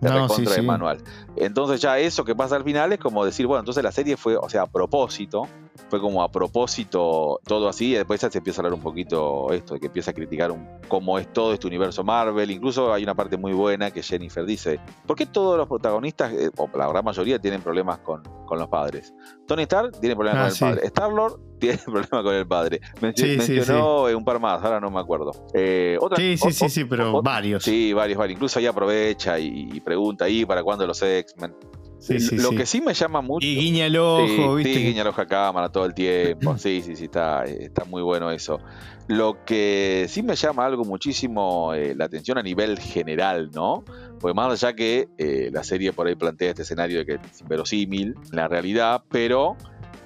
De no, recontra sí, de sí. manual. Entonces ya eso que pasa al final es como decir, bueno, entonces la serie fue, o sea, a propósito, fue como a propósito todo así, y después se empieza a hablar un poquito esto, de que empieza a criticar un, cómo es todo este universo Marvel, incluso hay una parte muy buena que Jennifer dice, ¿por qué todos los protagonistas, eh, o la gran mayoría, tienen problemas con, con los padres? Tony Stark tiene problemas ah, con el padre, Star-Lord tiene problemas con el padre, Men sí, mencionó sí, un par más, ahora no me acuerdo. Eh, otra, sí, sí, sí, sí, pero varios. Sí, varios, varios, incluso ahí aprovecha y, y pregunta ahí para cuándo los X-Men. Sí, sí, lo sí. que sí me llama mucho. Y guiña el ojo, sí, ¿viste? Sí, guiña el ojo a cámara todo el tiempo. Sí, sí, sí, está, está muy bueno eso. Lo que sí me llama algo muchísimo eh, la atención a nivel general, ¿no? Porque más allá que eh, la serie por ahí plantea este escenario de que es inverosímil en la realidad, pero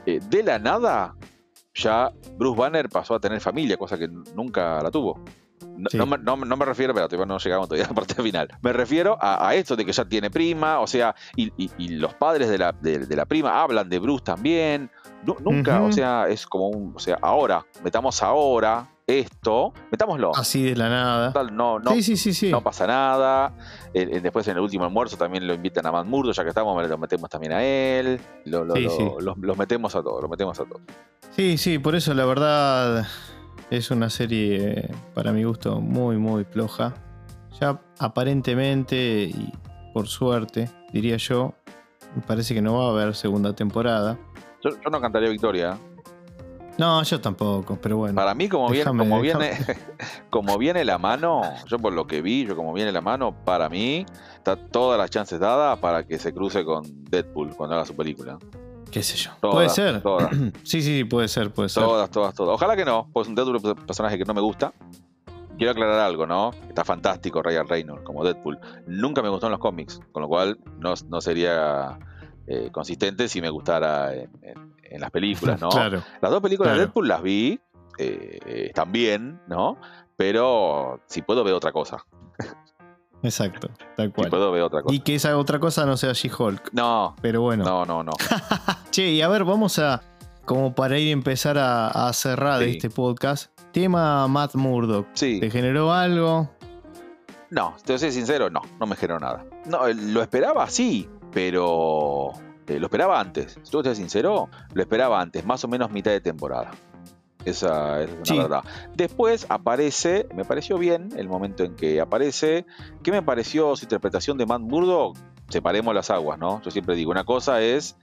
eh, de la nada ya Bruce Banner pasó a tener familia, cosa que nunca la tuvo. No, sí. no, no, no, me refiero, pero todavía no llegamos todavía a la parte final. Me refiero a, a esto de que ya tiene prima, o sea, y, y, y los padres de la, de, de, la prima hablan de Bruce también. Nunca, uh -huh. o sea, es como un, o sea, ahora, metamos ahora esto, metámoslo. Así de la nada. Total, no, no, sí, sí, sí, no pasa nada. Después en el último almuerzo también lo invitan a Matt Murdo, ya que estamos, lo metemos también a él. Lo, lo, lo, los, los metemos a todos, lo metemos a todos. Sí, sí, por eso la verdad es una serie, para mi gusto, muy, muy floja. Ya aparentemente, y por suerte, diría yo, Me parece que no va a haber segunda temporada. Yo, yo no cantaría victoria. No, yo tampoco, pero bueno. Para mí, como, viene, como, déjame. viene, como viene la mano, yo por lo que vi, yo como viene la mano, para mí está todas las chances dadas para que se cruce con Deadpool cuando haga su película. ¿Qué sé yo? Todas, puede ser. todas. sí, sí, puede ser, puede ser. Todas, todas, todas. Ojalá que no, pues Deadpool es un personaje que no me gusta. Quiero aclarar algo, ¿no? Está fantástico Ryan Reynolds como Deadpool. Nunca me gustó en los cómics, con lo cual no, no sería eh, consistente si me gustara en, en- en las películas, ¿no? Claro. Las dos películas de. Deadpool las vi, eh, están bien, ¿no? Pero si puedo ver otra cosa. Exacto, tal cual. puedo ver otra cosa. Y que esa otra cosa no sea She-Hulk. No, Pero bueno. no, no, no. Che, y a ver, vamos a, como para ir a empezar a, a cerrar Sí. este podcast. Tema Matt Murdock. Sí. ¿Te generó algo? No, te voy a ser sincero, no, no me generó nada. No, lo esperaba sí, pero eh, lo esperaba antes. Si que ser sincero, lo esperaba antes, más o menos mitad de temporada. Esa es una Sí. verdad. Después aparece, me pareció bien el momento en que aparece. ¿Qué me pareció su interpretación de Matt Murdock? Separemos las aguas, ¿no? Yo siempre digo, una cosa es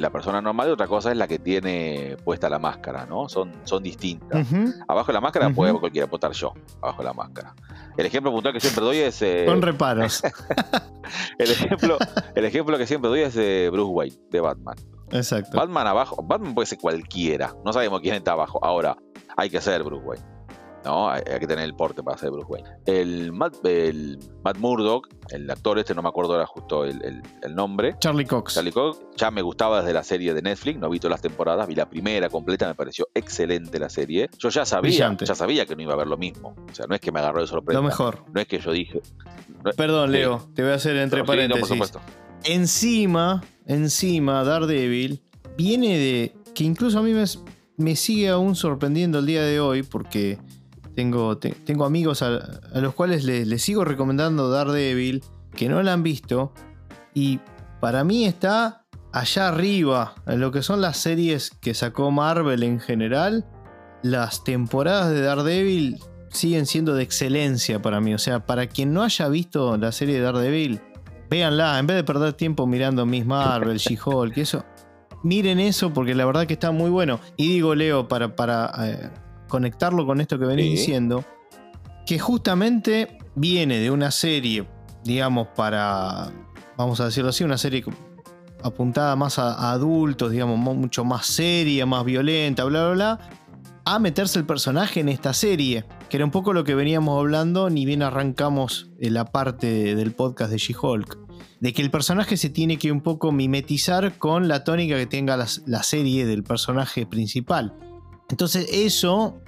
la persona normal y otra cosa es la que tiene puesta la máscara, ¿no? Son, son distintas. Abajo de la máscara Ujú. puede cualquiera, estar yo, abajo de la máscara. El ejemplo puntual que siempre doy es. eh, Con reparos. el, ejemplo, el ejemplo que siempre doy es de Bruce Wayne, de Batman. Exacto. Batman abajo, Batman puede ser cualquiera, no sabemos quién está abajo. Ahora, hay que ser Bruce Wayne. ¿No? Hay, hay que tener el porte para ser Bruce Wayne. El Matt, el Matt Murdock, el actor este, no me acuerdo ahora justo el, el- el nombre. Charlie Cox. Charlie Cox, ya me gustaba desde la serie de Netflix, no vi todas las temporadas, vi la primera completa, me pareció excelente la serie. Yo ya sabía, Brillante. ya sabía que no iba a ver lo mismo. O sea, no es que me agarró de sorpresa. Lo mejor. No es que yo dije. no- Perdón. Leo, te voy a hacer entre Sí, no, por paréntesis. supuesto. encima, encima, Daredevil viene de. que incluso a mí me, me sigue aún sorprendiendo el día de hoy, porque tengo, te- tengo amigos a, a los cuales les, les sigo recomendando Daredevil, que no la han visto, y para mí está allá arriba, en lo que son las series que sacó Marvel en general. Las temporadas de Daredevil siguen siendo de excelencia para mí. O sea, para quien no haya visto la serie de Daredevil, véanla. En vez de perder tiempo mirando Miss Marvel, She-Hulk, eso, miren eso porque la verdad que está muy bueno. Y digo, Leo, para, para eh, conectarlo con esto que venís Sí. diciendo, que justamente viene de una serie, digamos, para, vamos a decirlo así, una serie apuntada más a, a adultos, digamos, mu- mucho más seria, más violenta, bla, bla, bla, a meterse el personaje en esta serie, que era un poco lo que veníamos hablando, ni bien arrancamos en la parte del podcast de She-Hulk, de que el personaje se tiene que un poco mimetizar con la tónica que tenga la, la serie del personaje principal. Entonces eso,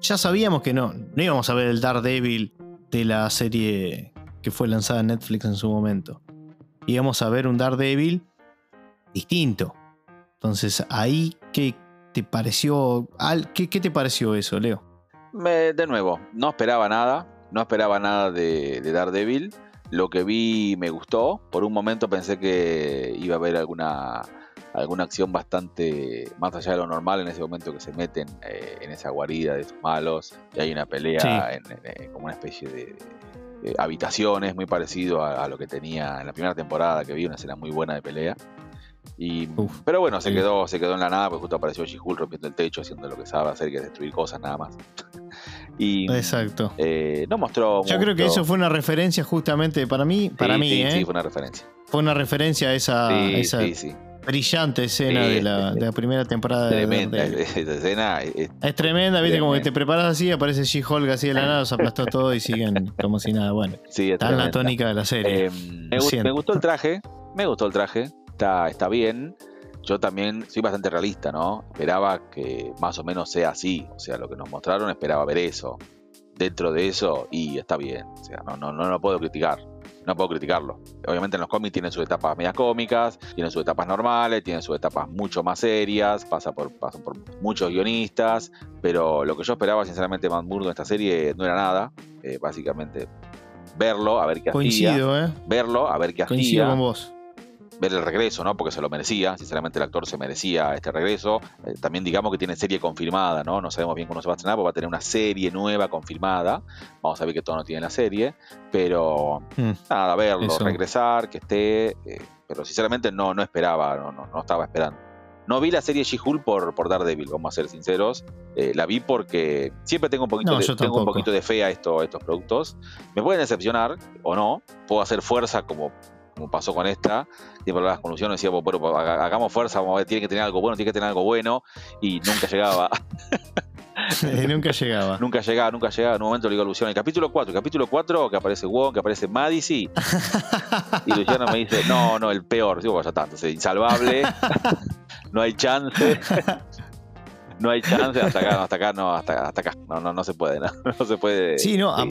ya sabíamos que no, no íbamos a ver el Daredevil de la serie que fue lanzada en Netflix en su momento. Íbamos a ver un Daredevil distinto. Entonces, ahí, ¿qué te pareció? ¿Qué, te pareció eso, Leo? De nuevo, no esperaba nada, no esperaba nada de, de Daredevil. Lo que vi me gustó. Por un momento pensé que iba a haber alguna, alguna acción bastante más allá de lo normal en ese momento que se meten eh, en esa guarida de estos malos y hay una pelea Sí. en, en- en como una especie de, de habitaciones muy parecido a, a lo que tenía en la primera temporada que vi una escena muy buena de pelea. Y, Uf. pero bueno, se Sí. quedó, se quedó en la nada, porque justo apareció She-Hulk rompiendo el techo, haciendo lo que sabe hacer, que es destruir cosas nada más. y Exacto. eh, no mostró. Yo creo que mucho. eso fue una referencia justamente para mí, para Sí, mí, sí, ¿eh? sí, fue una referencia. Fue una referencia a esa, sí, esa sí, sí. Brillante escena Sí, de, la, de la primera temporada de Daredevil. esa escena. es- Es tremenda, viste, como que te preparas así, aparece She-Hulk así de la nada, los aplastó todo y siguen como si nada. Bueno, sí, es está en la tónica de la serie. Eh, me, gu- Siento. me gustó el traje, me gustó el traje, está, está bien. Yo también soy bastante realista, ¿no? Esperaba que más o menos sea así, o sea, lo que nos mostraron esperaba ver eso. Dentro de eso, y está bien, o sea, no, no, no lo puedo criticar, no puedo criticarlo. Obviamente en los cómics tienen sus etapas medias cómicas, tienen sus etapas normales, tienen sus etapas mucho más serias, pasa por, pasan por muchos guionistas, pero lo que yo esperaba sinceramente de Matt Murdock en esta serie no era nada, eh, básicamente verlo, a ver qué hacía Coincido, ¿eh? verlo, a ver qué Coincido hacía. con vos. Ver el regreso, ¿no? Porque se lo merecía, sinceramente el actor se merecía este regreso. Eh, también digamos que tiene serie confirmada, ¿no? No sabemos bien cómo se va a estrenar, porque va a tener una serie nueva confirmada. Vamos a ver que todo no tiene la serie, pero Mm. nada, verlo, Eso. regresar, que esté, eh, pero sinceramente no, no esperaba, no, no, no estaba esperando. No vi la serie She-Hulk por, por Daredevil, vamos a ser sinceros. Eh, la vi porque siempre tengo un poquito, No, de, tengo un poquito de fe a, esto, a estos productos. Me pueden decepcionar o no. Puedo hacer fuerza como, como pasó con esta. Siempre hablaba con Luciano y decía, bueno, haga- hagamos fuerza, vamos a ver, tiene que tener algo bueno, tiene que tener algo bueno. Y nunca llegaba. Nunca llegaba. nunca llegaba, nunca llegaba. En un momento le digo a Luciano, el capítulo 4, el capítulo 4, que aparece Wong, que aparece Madison. Y Luciano me dice, no, no, el peor. Digo, ya tanto, es insalvable. no hay chance. no hay chance. Hasta acá, hasta acá, no, hasta, hasta acá. No, no, no se puede, no, no se puede. Sí, no, sí,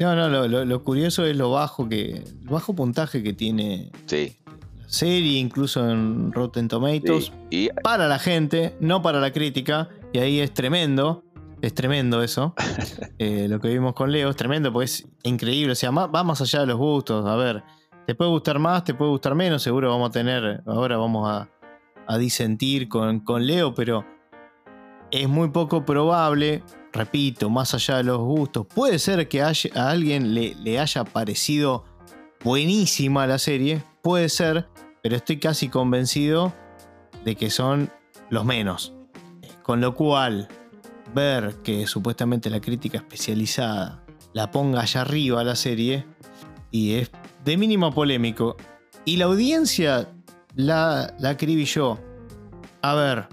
no, no, lo, lo- lo curioso es lo bajo que. El bajo puntaje que tiene sí, la serie, incluso en Rotten Tomatoes, sí. Y para la gente, no para la crítica. Y ahí es tremendo. Es tremendo eso. Eh, lo que vimos con Leo es tremendo porque es increíble. O sea, ma- va más allá de los gustos. A ver, te puede gustar más, te puede gustar menos. Seguro vamos a tener. Ahora vamos a, a disentir con, con Leo, pero es muy poco probable. Repito, más allá de los gustos. Puede ser que a alguien le, haya parecido buenísima la serie. Puede ser, pero estoy casi convencido de que son los menos. Con lo cual, ver que supuestamente la crítica especializada la ponga allá arriba a la serie y es de mínimo polémico. Y la audiencia la, la acribilló. A ver,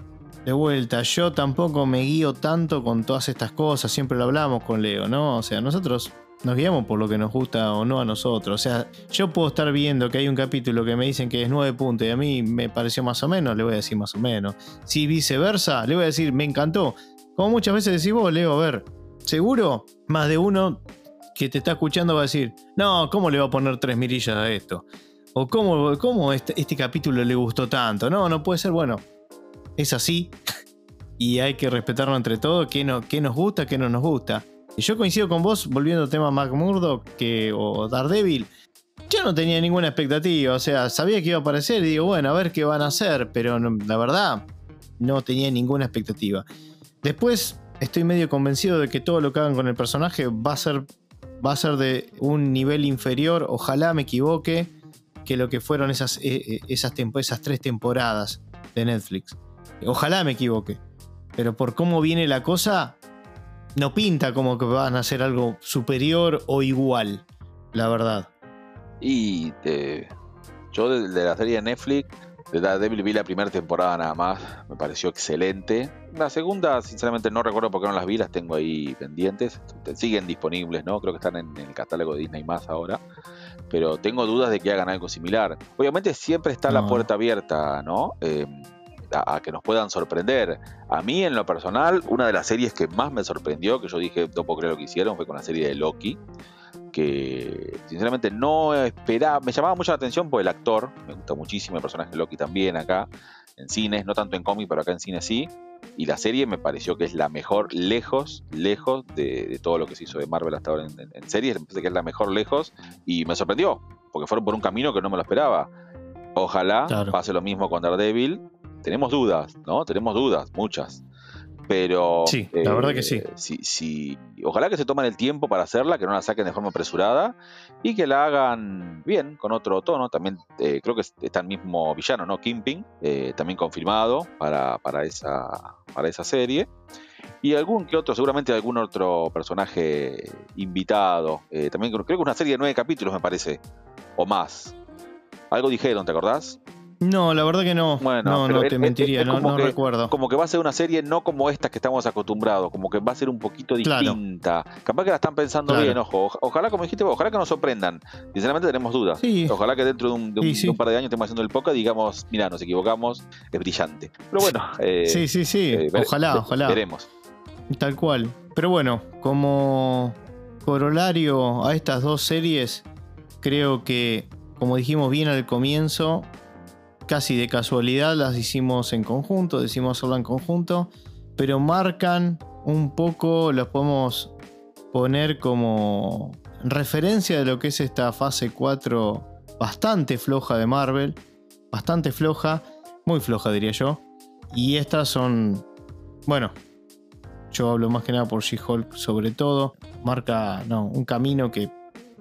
de vuelta, yo tampoco me guío tanto con todas estas cosas, siempre lo hablamos con Leo, ¿no? O sea, nosotros nos guiamos por lo que nos gusta o no a nosotros. O sea, yo puedo estar viendo que hay un capítulo que me dicen que es 9 puntos y a mí me pareció más o menos, le voy a decir más o menos. Si viceversa, le voy a decir, me encantó. Como muchas veces decís vos, Leo, a ver, seguro más de uno que te está escuchando va a decir, no, ¿cómo le va a poner tres mirillas a esto? O cómo, cómo este, este capítulo le gustó tanto. No, no puede ser, bueno, es así. Y hay que respetarlo entre todos, qué, no, qué nos gusta, qué no nos gusta. Y yo coincido con vos, volviendo al tema Mac que, o Daredevil. Yo no tenía ninguna expectativa, o sea, sabía que iba a aparecer y digo, bueno, a ver qué van a hacer, pero la verdad, no tenía ninguna expectativa. Después, estoy medio convencido de que todo lo que hagan con el personaje va a ser, va a ser de un nivel inferior, ojalá me equivoque, que lo que fueron esas, eh, eh, esas tres temporadas de Netflix. Ojalá me equivoque. Pero por cómo viene la cosa, no pinta como que van a hacer algo superior o igual, la verdad. Y yo de, de la serie de Netflix, de Daredevil vi la primera temporada nada más, me pareció excelente. La segunda, sinceramente no recuerdo por qué no las vi, las tengo ahí pendientes. Siguen disponibles, ¿no? Creo que están en, el catálogo de Disney más ahora. Pero tengo dudas de que hagan algo similar. Obviamente siempre está la puerta abierta, ¿no? Eh, a, a que nos puedan sorprender. A mí, en lo personal, una de las series que más me sorprendió, que yo dije, no puedo creer lo que hicieron, fue con la serie de Loki que sinceramente no esperaba, me llamaba mucho la atención por el actor, me gusta muchísimo el personaje de Loki también acá, en cines, no tanto en cómic, pero acá en cine sí, y la serie me pareció que es la mejor lejos, lejos de, de todo lo que se hizo de Marvel hasta ahora en, en- en series, me parece que es la mejor lejos, y me sorprendió, porque fueron por un camino que no me lo esperaba. Ojalá Claro. pase lo mismo con Daredevil, tenemos dudas, ¿no? Tenemos dudas, muchas. Pero. Sí, la verdad que sí. sí, sí. Ojalá que se tomen el tiempo para hacerla, que no la saquen de forma apresurada y que la hagan bien, con otro tono. También eh, creo que está el mismo villano, ¿no? Kimping, eh, también confirmado para, para, esa, para esa serie. Y algún que otro, seguramente algún otro personaje invitado. Eh, también creo que una serie de nueve capítulos, me parece, o más. Algo dijeron, ¿te acordás? No, la verdad que no. Bueno, no, te es- mentiría, es no, como no que- recuerdo. como que va a ser una serie no como estas que estamos acostumbrados, como que va a ser un poquito Claro. distinta. Capaz que la están pensando Claro. bien, ojo. Oj- Ojalá, como dijiste, vos, ojalá que nos sorprendan. Sinceramente tenemos dudas. Sí. Ojalá que dentro de un, de un- Sí, sí. de un par de años estemos haciendo el podcast y digamos, mira, nos equivocamos, es brillante. Pero bueno, eh, Sí, sí, sí. eh, ojalá, ve- ojalá. Veremos. Tal cual. Pero bueno, como corolario a estas dos series, creo que, como dijimos bien al comienzo, casi de casualidad las hicimos en conjunto, decimos hacerlo en conjunto, pero marcan un poco, los podemos poner como referencia de lo que es esta fase 4 bastante floja de Marvel. bastante floja, muy floja diría yo. Y estas son, bueno, yo hablo más que nada por She-Hulk sobre todo, marca no, un camino que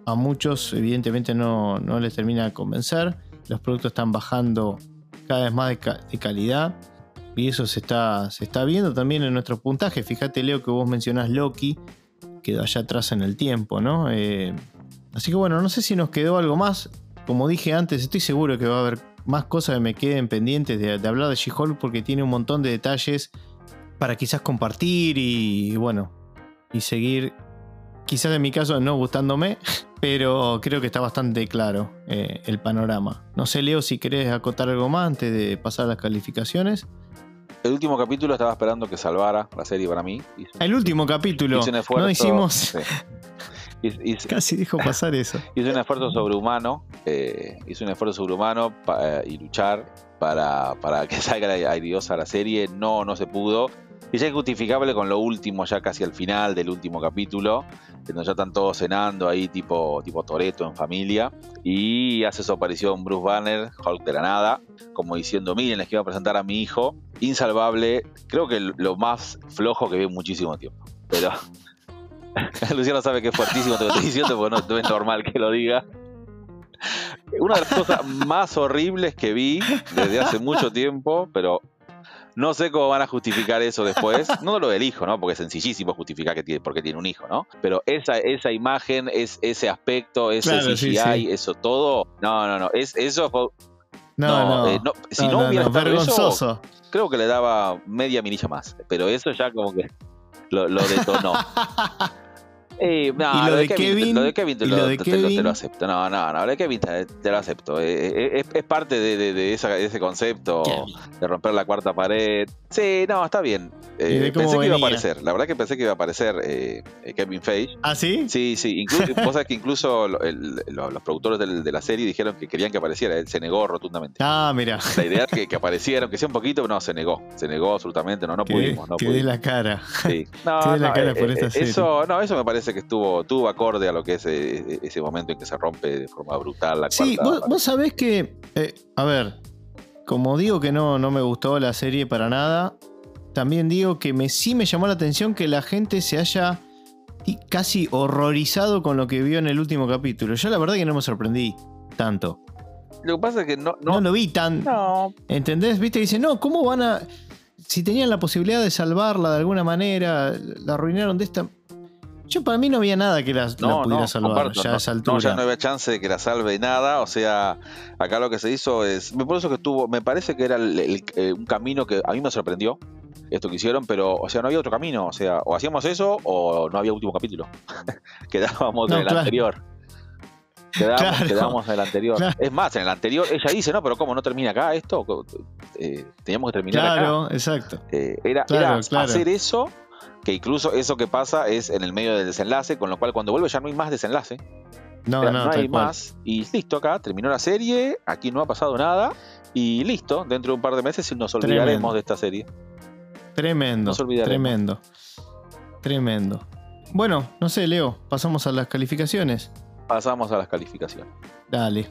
a muchos evidentemente no, no les termina de convencer. Los productos están bajando cada vez más de, calidad. Y eso se está, viendo también en nuestros puntajes. Fíjate, Leo, que vos mencionás Loki, quedó allá atrás en el tiempo, ¿no? Eh, así que bueno, no sé si nos quedó algo más. Como dije antes, estoy seguro que va a haber más cosas que me queden pendientes de, hablar de She-Hulk porque tiene un montón de detalles para quizás compartir y, bueno, y seguir, quizás en mi caso no gustándome, pero creo que está bastante claro eh, el panorama. No sé, Leo, si querés acotar algo más antes de pasar a las calificaciones. El último capítulo estaba esperando que salvara la serie para mí. el último capítulo. no hicimos. Casi dijo pasar eso. hizo un esfuerzo sobrehumano. Eh, hizo un esfuerzo sobrehumano eh, y luchar para, para que salga airiosa la serie. No, no se pudo. Y ya es justificable con lo último, ya casi al final del último capítulo, donde ya están todos cenando ahí, tipo, tipo Toreto en familia. Y hace su aparición Bruce Banner, Hulk de la nada, como diciendo: Miren, les quiero presentar a mi hijo. Insalvable, creo que lo más flojo que vi en muchísimo tiempo. Pero Luciano sabe que es fuertísimo lo que estoy diciendo, porque no, no es normal que lo diga. Una de las cosas más horribles que vi desde hace mucho tiempo, pero no sé cómo van a justificar eso después. No lo del hijo, ¿no? Porque es sencillísimo justificar que tiene, porque tiene un hijo, ¿no? Pero esa, esa imagen, es, ese aspecto, ese CGI, eso todo. No, no, no. Es, eso fue. No, no. Eh, si no, hubiera estado eso, creo que le daba media minilla más. Pero eso ya como que lo, lo detonó. Eh, no, ¿Y lo, de Kevin, lo de Kevin, te, lo, te, lo, acepto. No, no, no, lo de Kevin te, lo acepto. Eh, eh, es, es, parte de, de, de, esa, de ese concepto de romper la cuarta pared. Sí, no, está bien. Eh, pensé que iba a aparecer. La verdad que pensé que iba a aparecer eh, Kevin Feige. ¿Ah, sí? Sí, sí. Incluso, vos sabés que incluso los productores de la serie dijeron que querían que apareciera. Él se negó rotundamente. Ah, mira. La idea es que, que apareciera, aunque sea un poquito, pero no, se negó. Se negó absolutamente. No, no pudimos. No pudimos. la cara. Sí. No, no, la cara por esta serie. Eso, no, eso me parece que estuvo, tuvo acorde a lo que es eh, ese momento en que se rompe de forma brutal la Sí, vos, vos, sabés que. a ver. Como digo que no, no me gustó la serie para nada, también digo que me, sí me llamó la atención que la gente se haya casi horrorizado con lo que vio en el último capítulo. Yo la verdad que no me sorprendí tanto. Lo que pasa es que no, no, lo vi tan. No. ¿Entendés? Viste, dice, no, ¿cómo van a. Si tenían la posibilidad de salvarla de alguna manera, la arruinaron de esta. Yo para mí no había nada que la, pudiera salvar ya a esa altura. No, ya no había chance de que la salve nada. O sea, acá lo que se hizo es. Por eso que estuvo. Me parece que era eh, un camino que a mí me sorprendió. Esto que hicieron, pero, o sea, no había otro camino. O sea, o hacíamos eso o no había último capítulo. quedábamos en el anterior. Quedábamos, en el anterior. Es más, en el anterior ella dice, no, pero ¿cómo no termina acá esto? Eh, teníamos que terminar acá. Claro, exacto. Eh, era, era hacer eso que incluso eso que pasa es en el medio del desenlace, con lo cual cuando vuelve ya no hay más desenlace. No, no, no hay más. Y listo, acá terminó la serie, aquí no ha pasado nada, y listo, dentro de un par de meses nos olvidaremos de esta serie. Tremendo, tremendo, tremendo. Bueno, no sé, Leo, pasamos a las calificaciones. Pasamos a las calificaciones. Dale.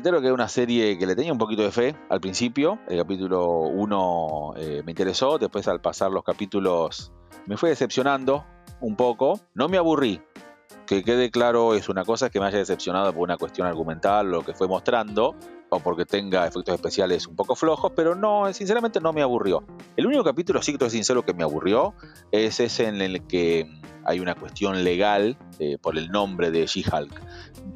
Reitero que es una serie que le tenía un poquito de fe al principio. El capítulo 1 eh, me interesó, después al pasar los capítulos me fue decepcionando un poco. No me aburrí, que quede claro, es una cosa que me haya decepcionado por una cuestión argumental, lo que fue mostrando, o porque tenga efectos especiales un poco flojos, pero no, sinceramente no me aburrió. El único capítulo, sí que estoy sincero, que me aburrió es ese en el que hay una cuestión legal eh, por el nombre de She-Hulk.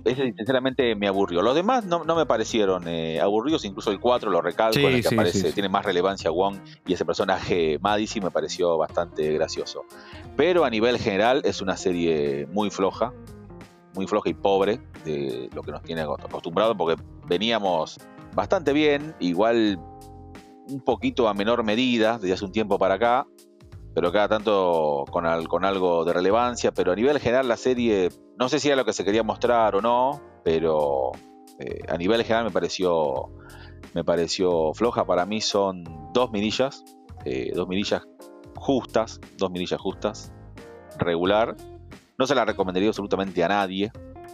Ese sinceramente me aburrió. Los demás no, me parecieron eh, aburridos, incluso el 4 lo recalco, en el que aparece, tiene más relevancia Wong y ese personaje Madison me pareció bastante gracioso. Pero a nivel general es una serie muy floja, muy floja y pobre de lo que nos tiene acostumbrado, porque veníamos bastante bien, igual un poquito a menor medida desde hace un tiempo para acá, pero cada tanto con, con algo de relevancia, pero a nivel general la serie, no sé si era lo que se quería mostrar o no, pero eh, a nivel general me pareció, me pareció floja. Para mí son dos mirillas, eh, dos mirillas justas, dos mirillas justas, regular. No se la recomendaría absolutamente a nadie,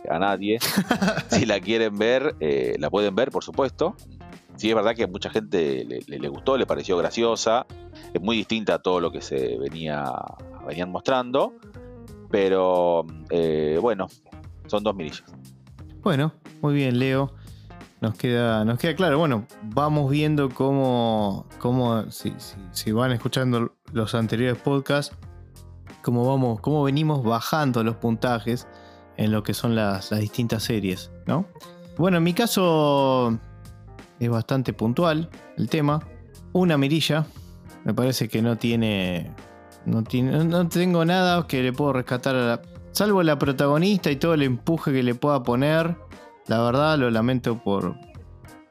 a nadie. si la quieren ver, eh, la pueden ver, por supuesto. Sí, es verdad que a mucha gente le, gustó, le pareció graciosa. Es muy distinta a todo lo que se venía venían mostrando. Pero eh, bueno, son dos mirillas. Bueno, muy bien, Leo. Nos queda, nos queda claro. Bueno, vamos viendo cómo, cómo si, si, van escuchando los anteriores podcasts, cómo vamos, cómo venimos bajando los puntajes en lo que son las, distintas series, ¿no? Bueno, en mi caso es bastante puntual el tema. Una mirilla. Me parece que no tiene. No, tiene, no tengo nada que le puedo rescatar a la. Salvo la protagonista y todo el empuje que le pueda poner. La verdad lo lamento por,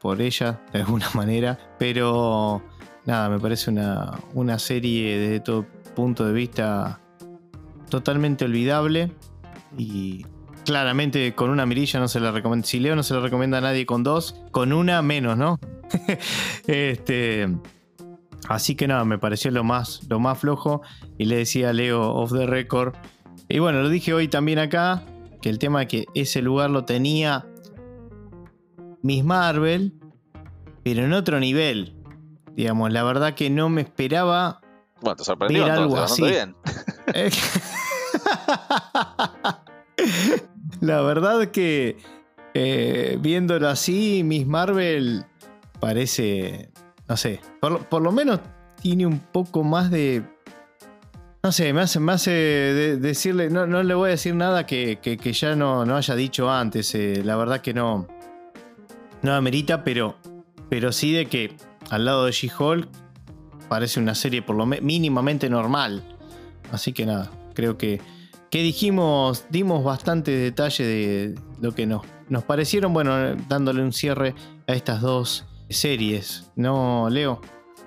por ella, de alguna manera. Pero nada, me parece una, una serie desde todo punto de vista totalmente olvidable. Y claramente con una mirilla no se la recomienda. Si Leo no se la recomienda a nadie con dos, con una menos, ¿no? este. Así que nada, me pareció lo más, lo más flojo. Y le decía a Leo off the record. Y bueno, lo dije hoy también acá. Que el tema que ese lugar lo tenía Miss Marvel. Pero en otro nivel. Digamos, la verdad que no me esperaba. Bueno, te sorprendió algo así. Bien. La verdad que eh, viéndolo así, Miss Marvel parece, no sé, por, lo menos tiene un poco más de... No sé, me hace, me hace decirle, no, no, le voy a decir nada que, ya no, no, haya dicho antes, eh, la verdad que no, no amerita, pero, pero sí de que al lado de She-Hulk parece una serie por lo mínimamente normal. Así que nada, creo que que dijimos, dimos bastante detalle de lo que nos, nos parecieron, bueno, dándole un cierre a estas dos series, ¿no, Leo?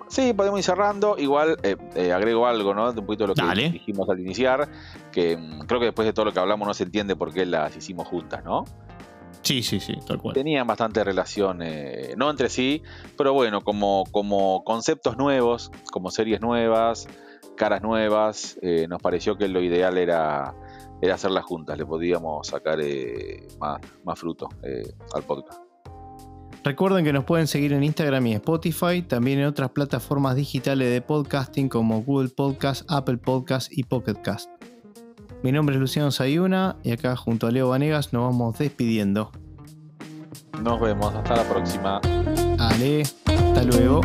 Sí, podemos ir cerrando. Igual eh, eh, agrego algo, ¿no? De un poquito de lo que dijimos al iniciar, que mm, creo que después de todo lo que hablamos no se entiende por qué las hicimos juntas, ¿no? Sí, sí, sí, tal cual. Tenían bastante relación, eh, no entre sí, pero bueno, como, como conceptos nuevos, como series nuevas, caras nuevas, eh, nos pareció que lo ideal era, era hacerlas juntas, le podíamos sacar eh, más, más, fruto eh, al podcast. Recuerden que nos pueden seguir en Instagram y Spotify, también en otras plataformas digitales de podcasting como Google Podcast, Apple Podcast y Pocket Cast. Mi nombre es Luciano Sayuna y acá junto a Leo Vanegas nos vamos despidiendo. Nos vemos, hasta la próxima. Ale, hasta luego.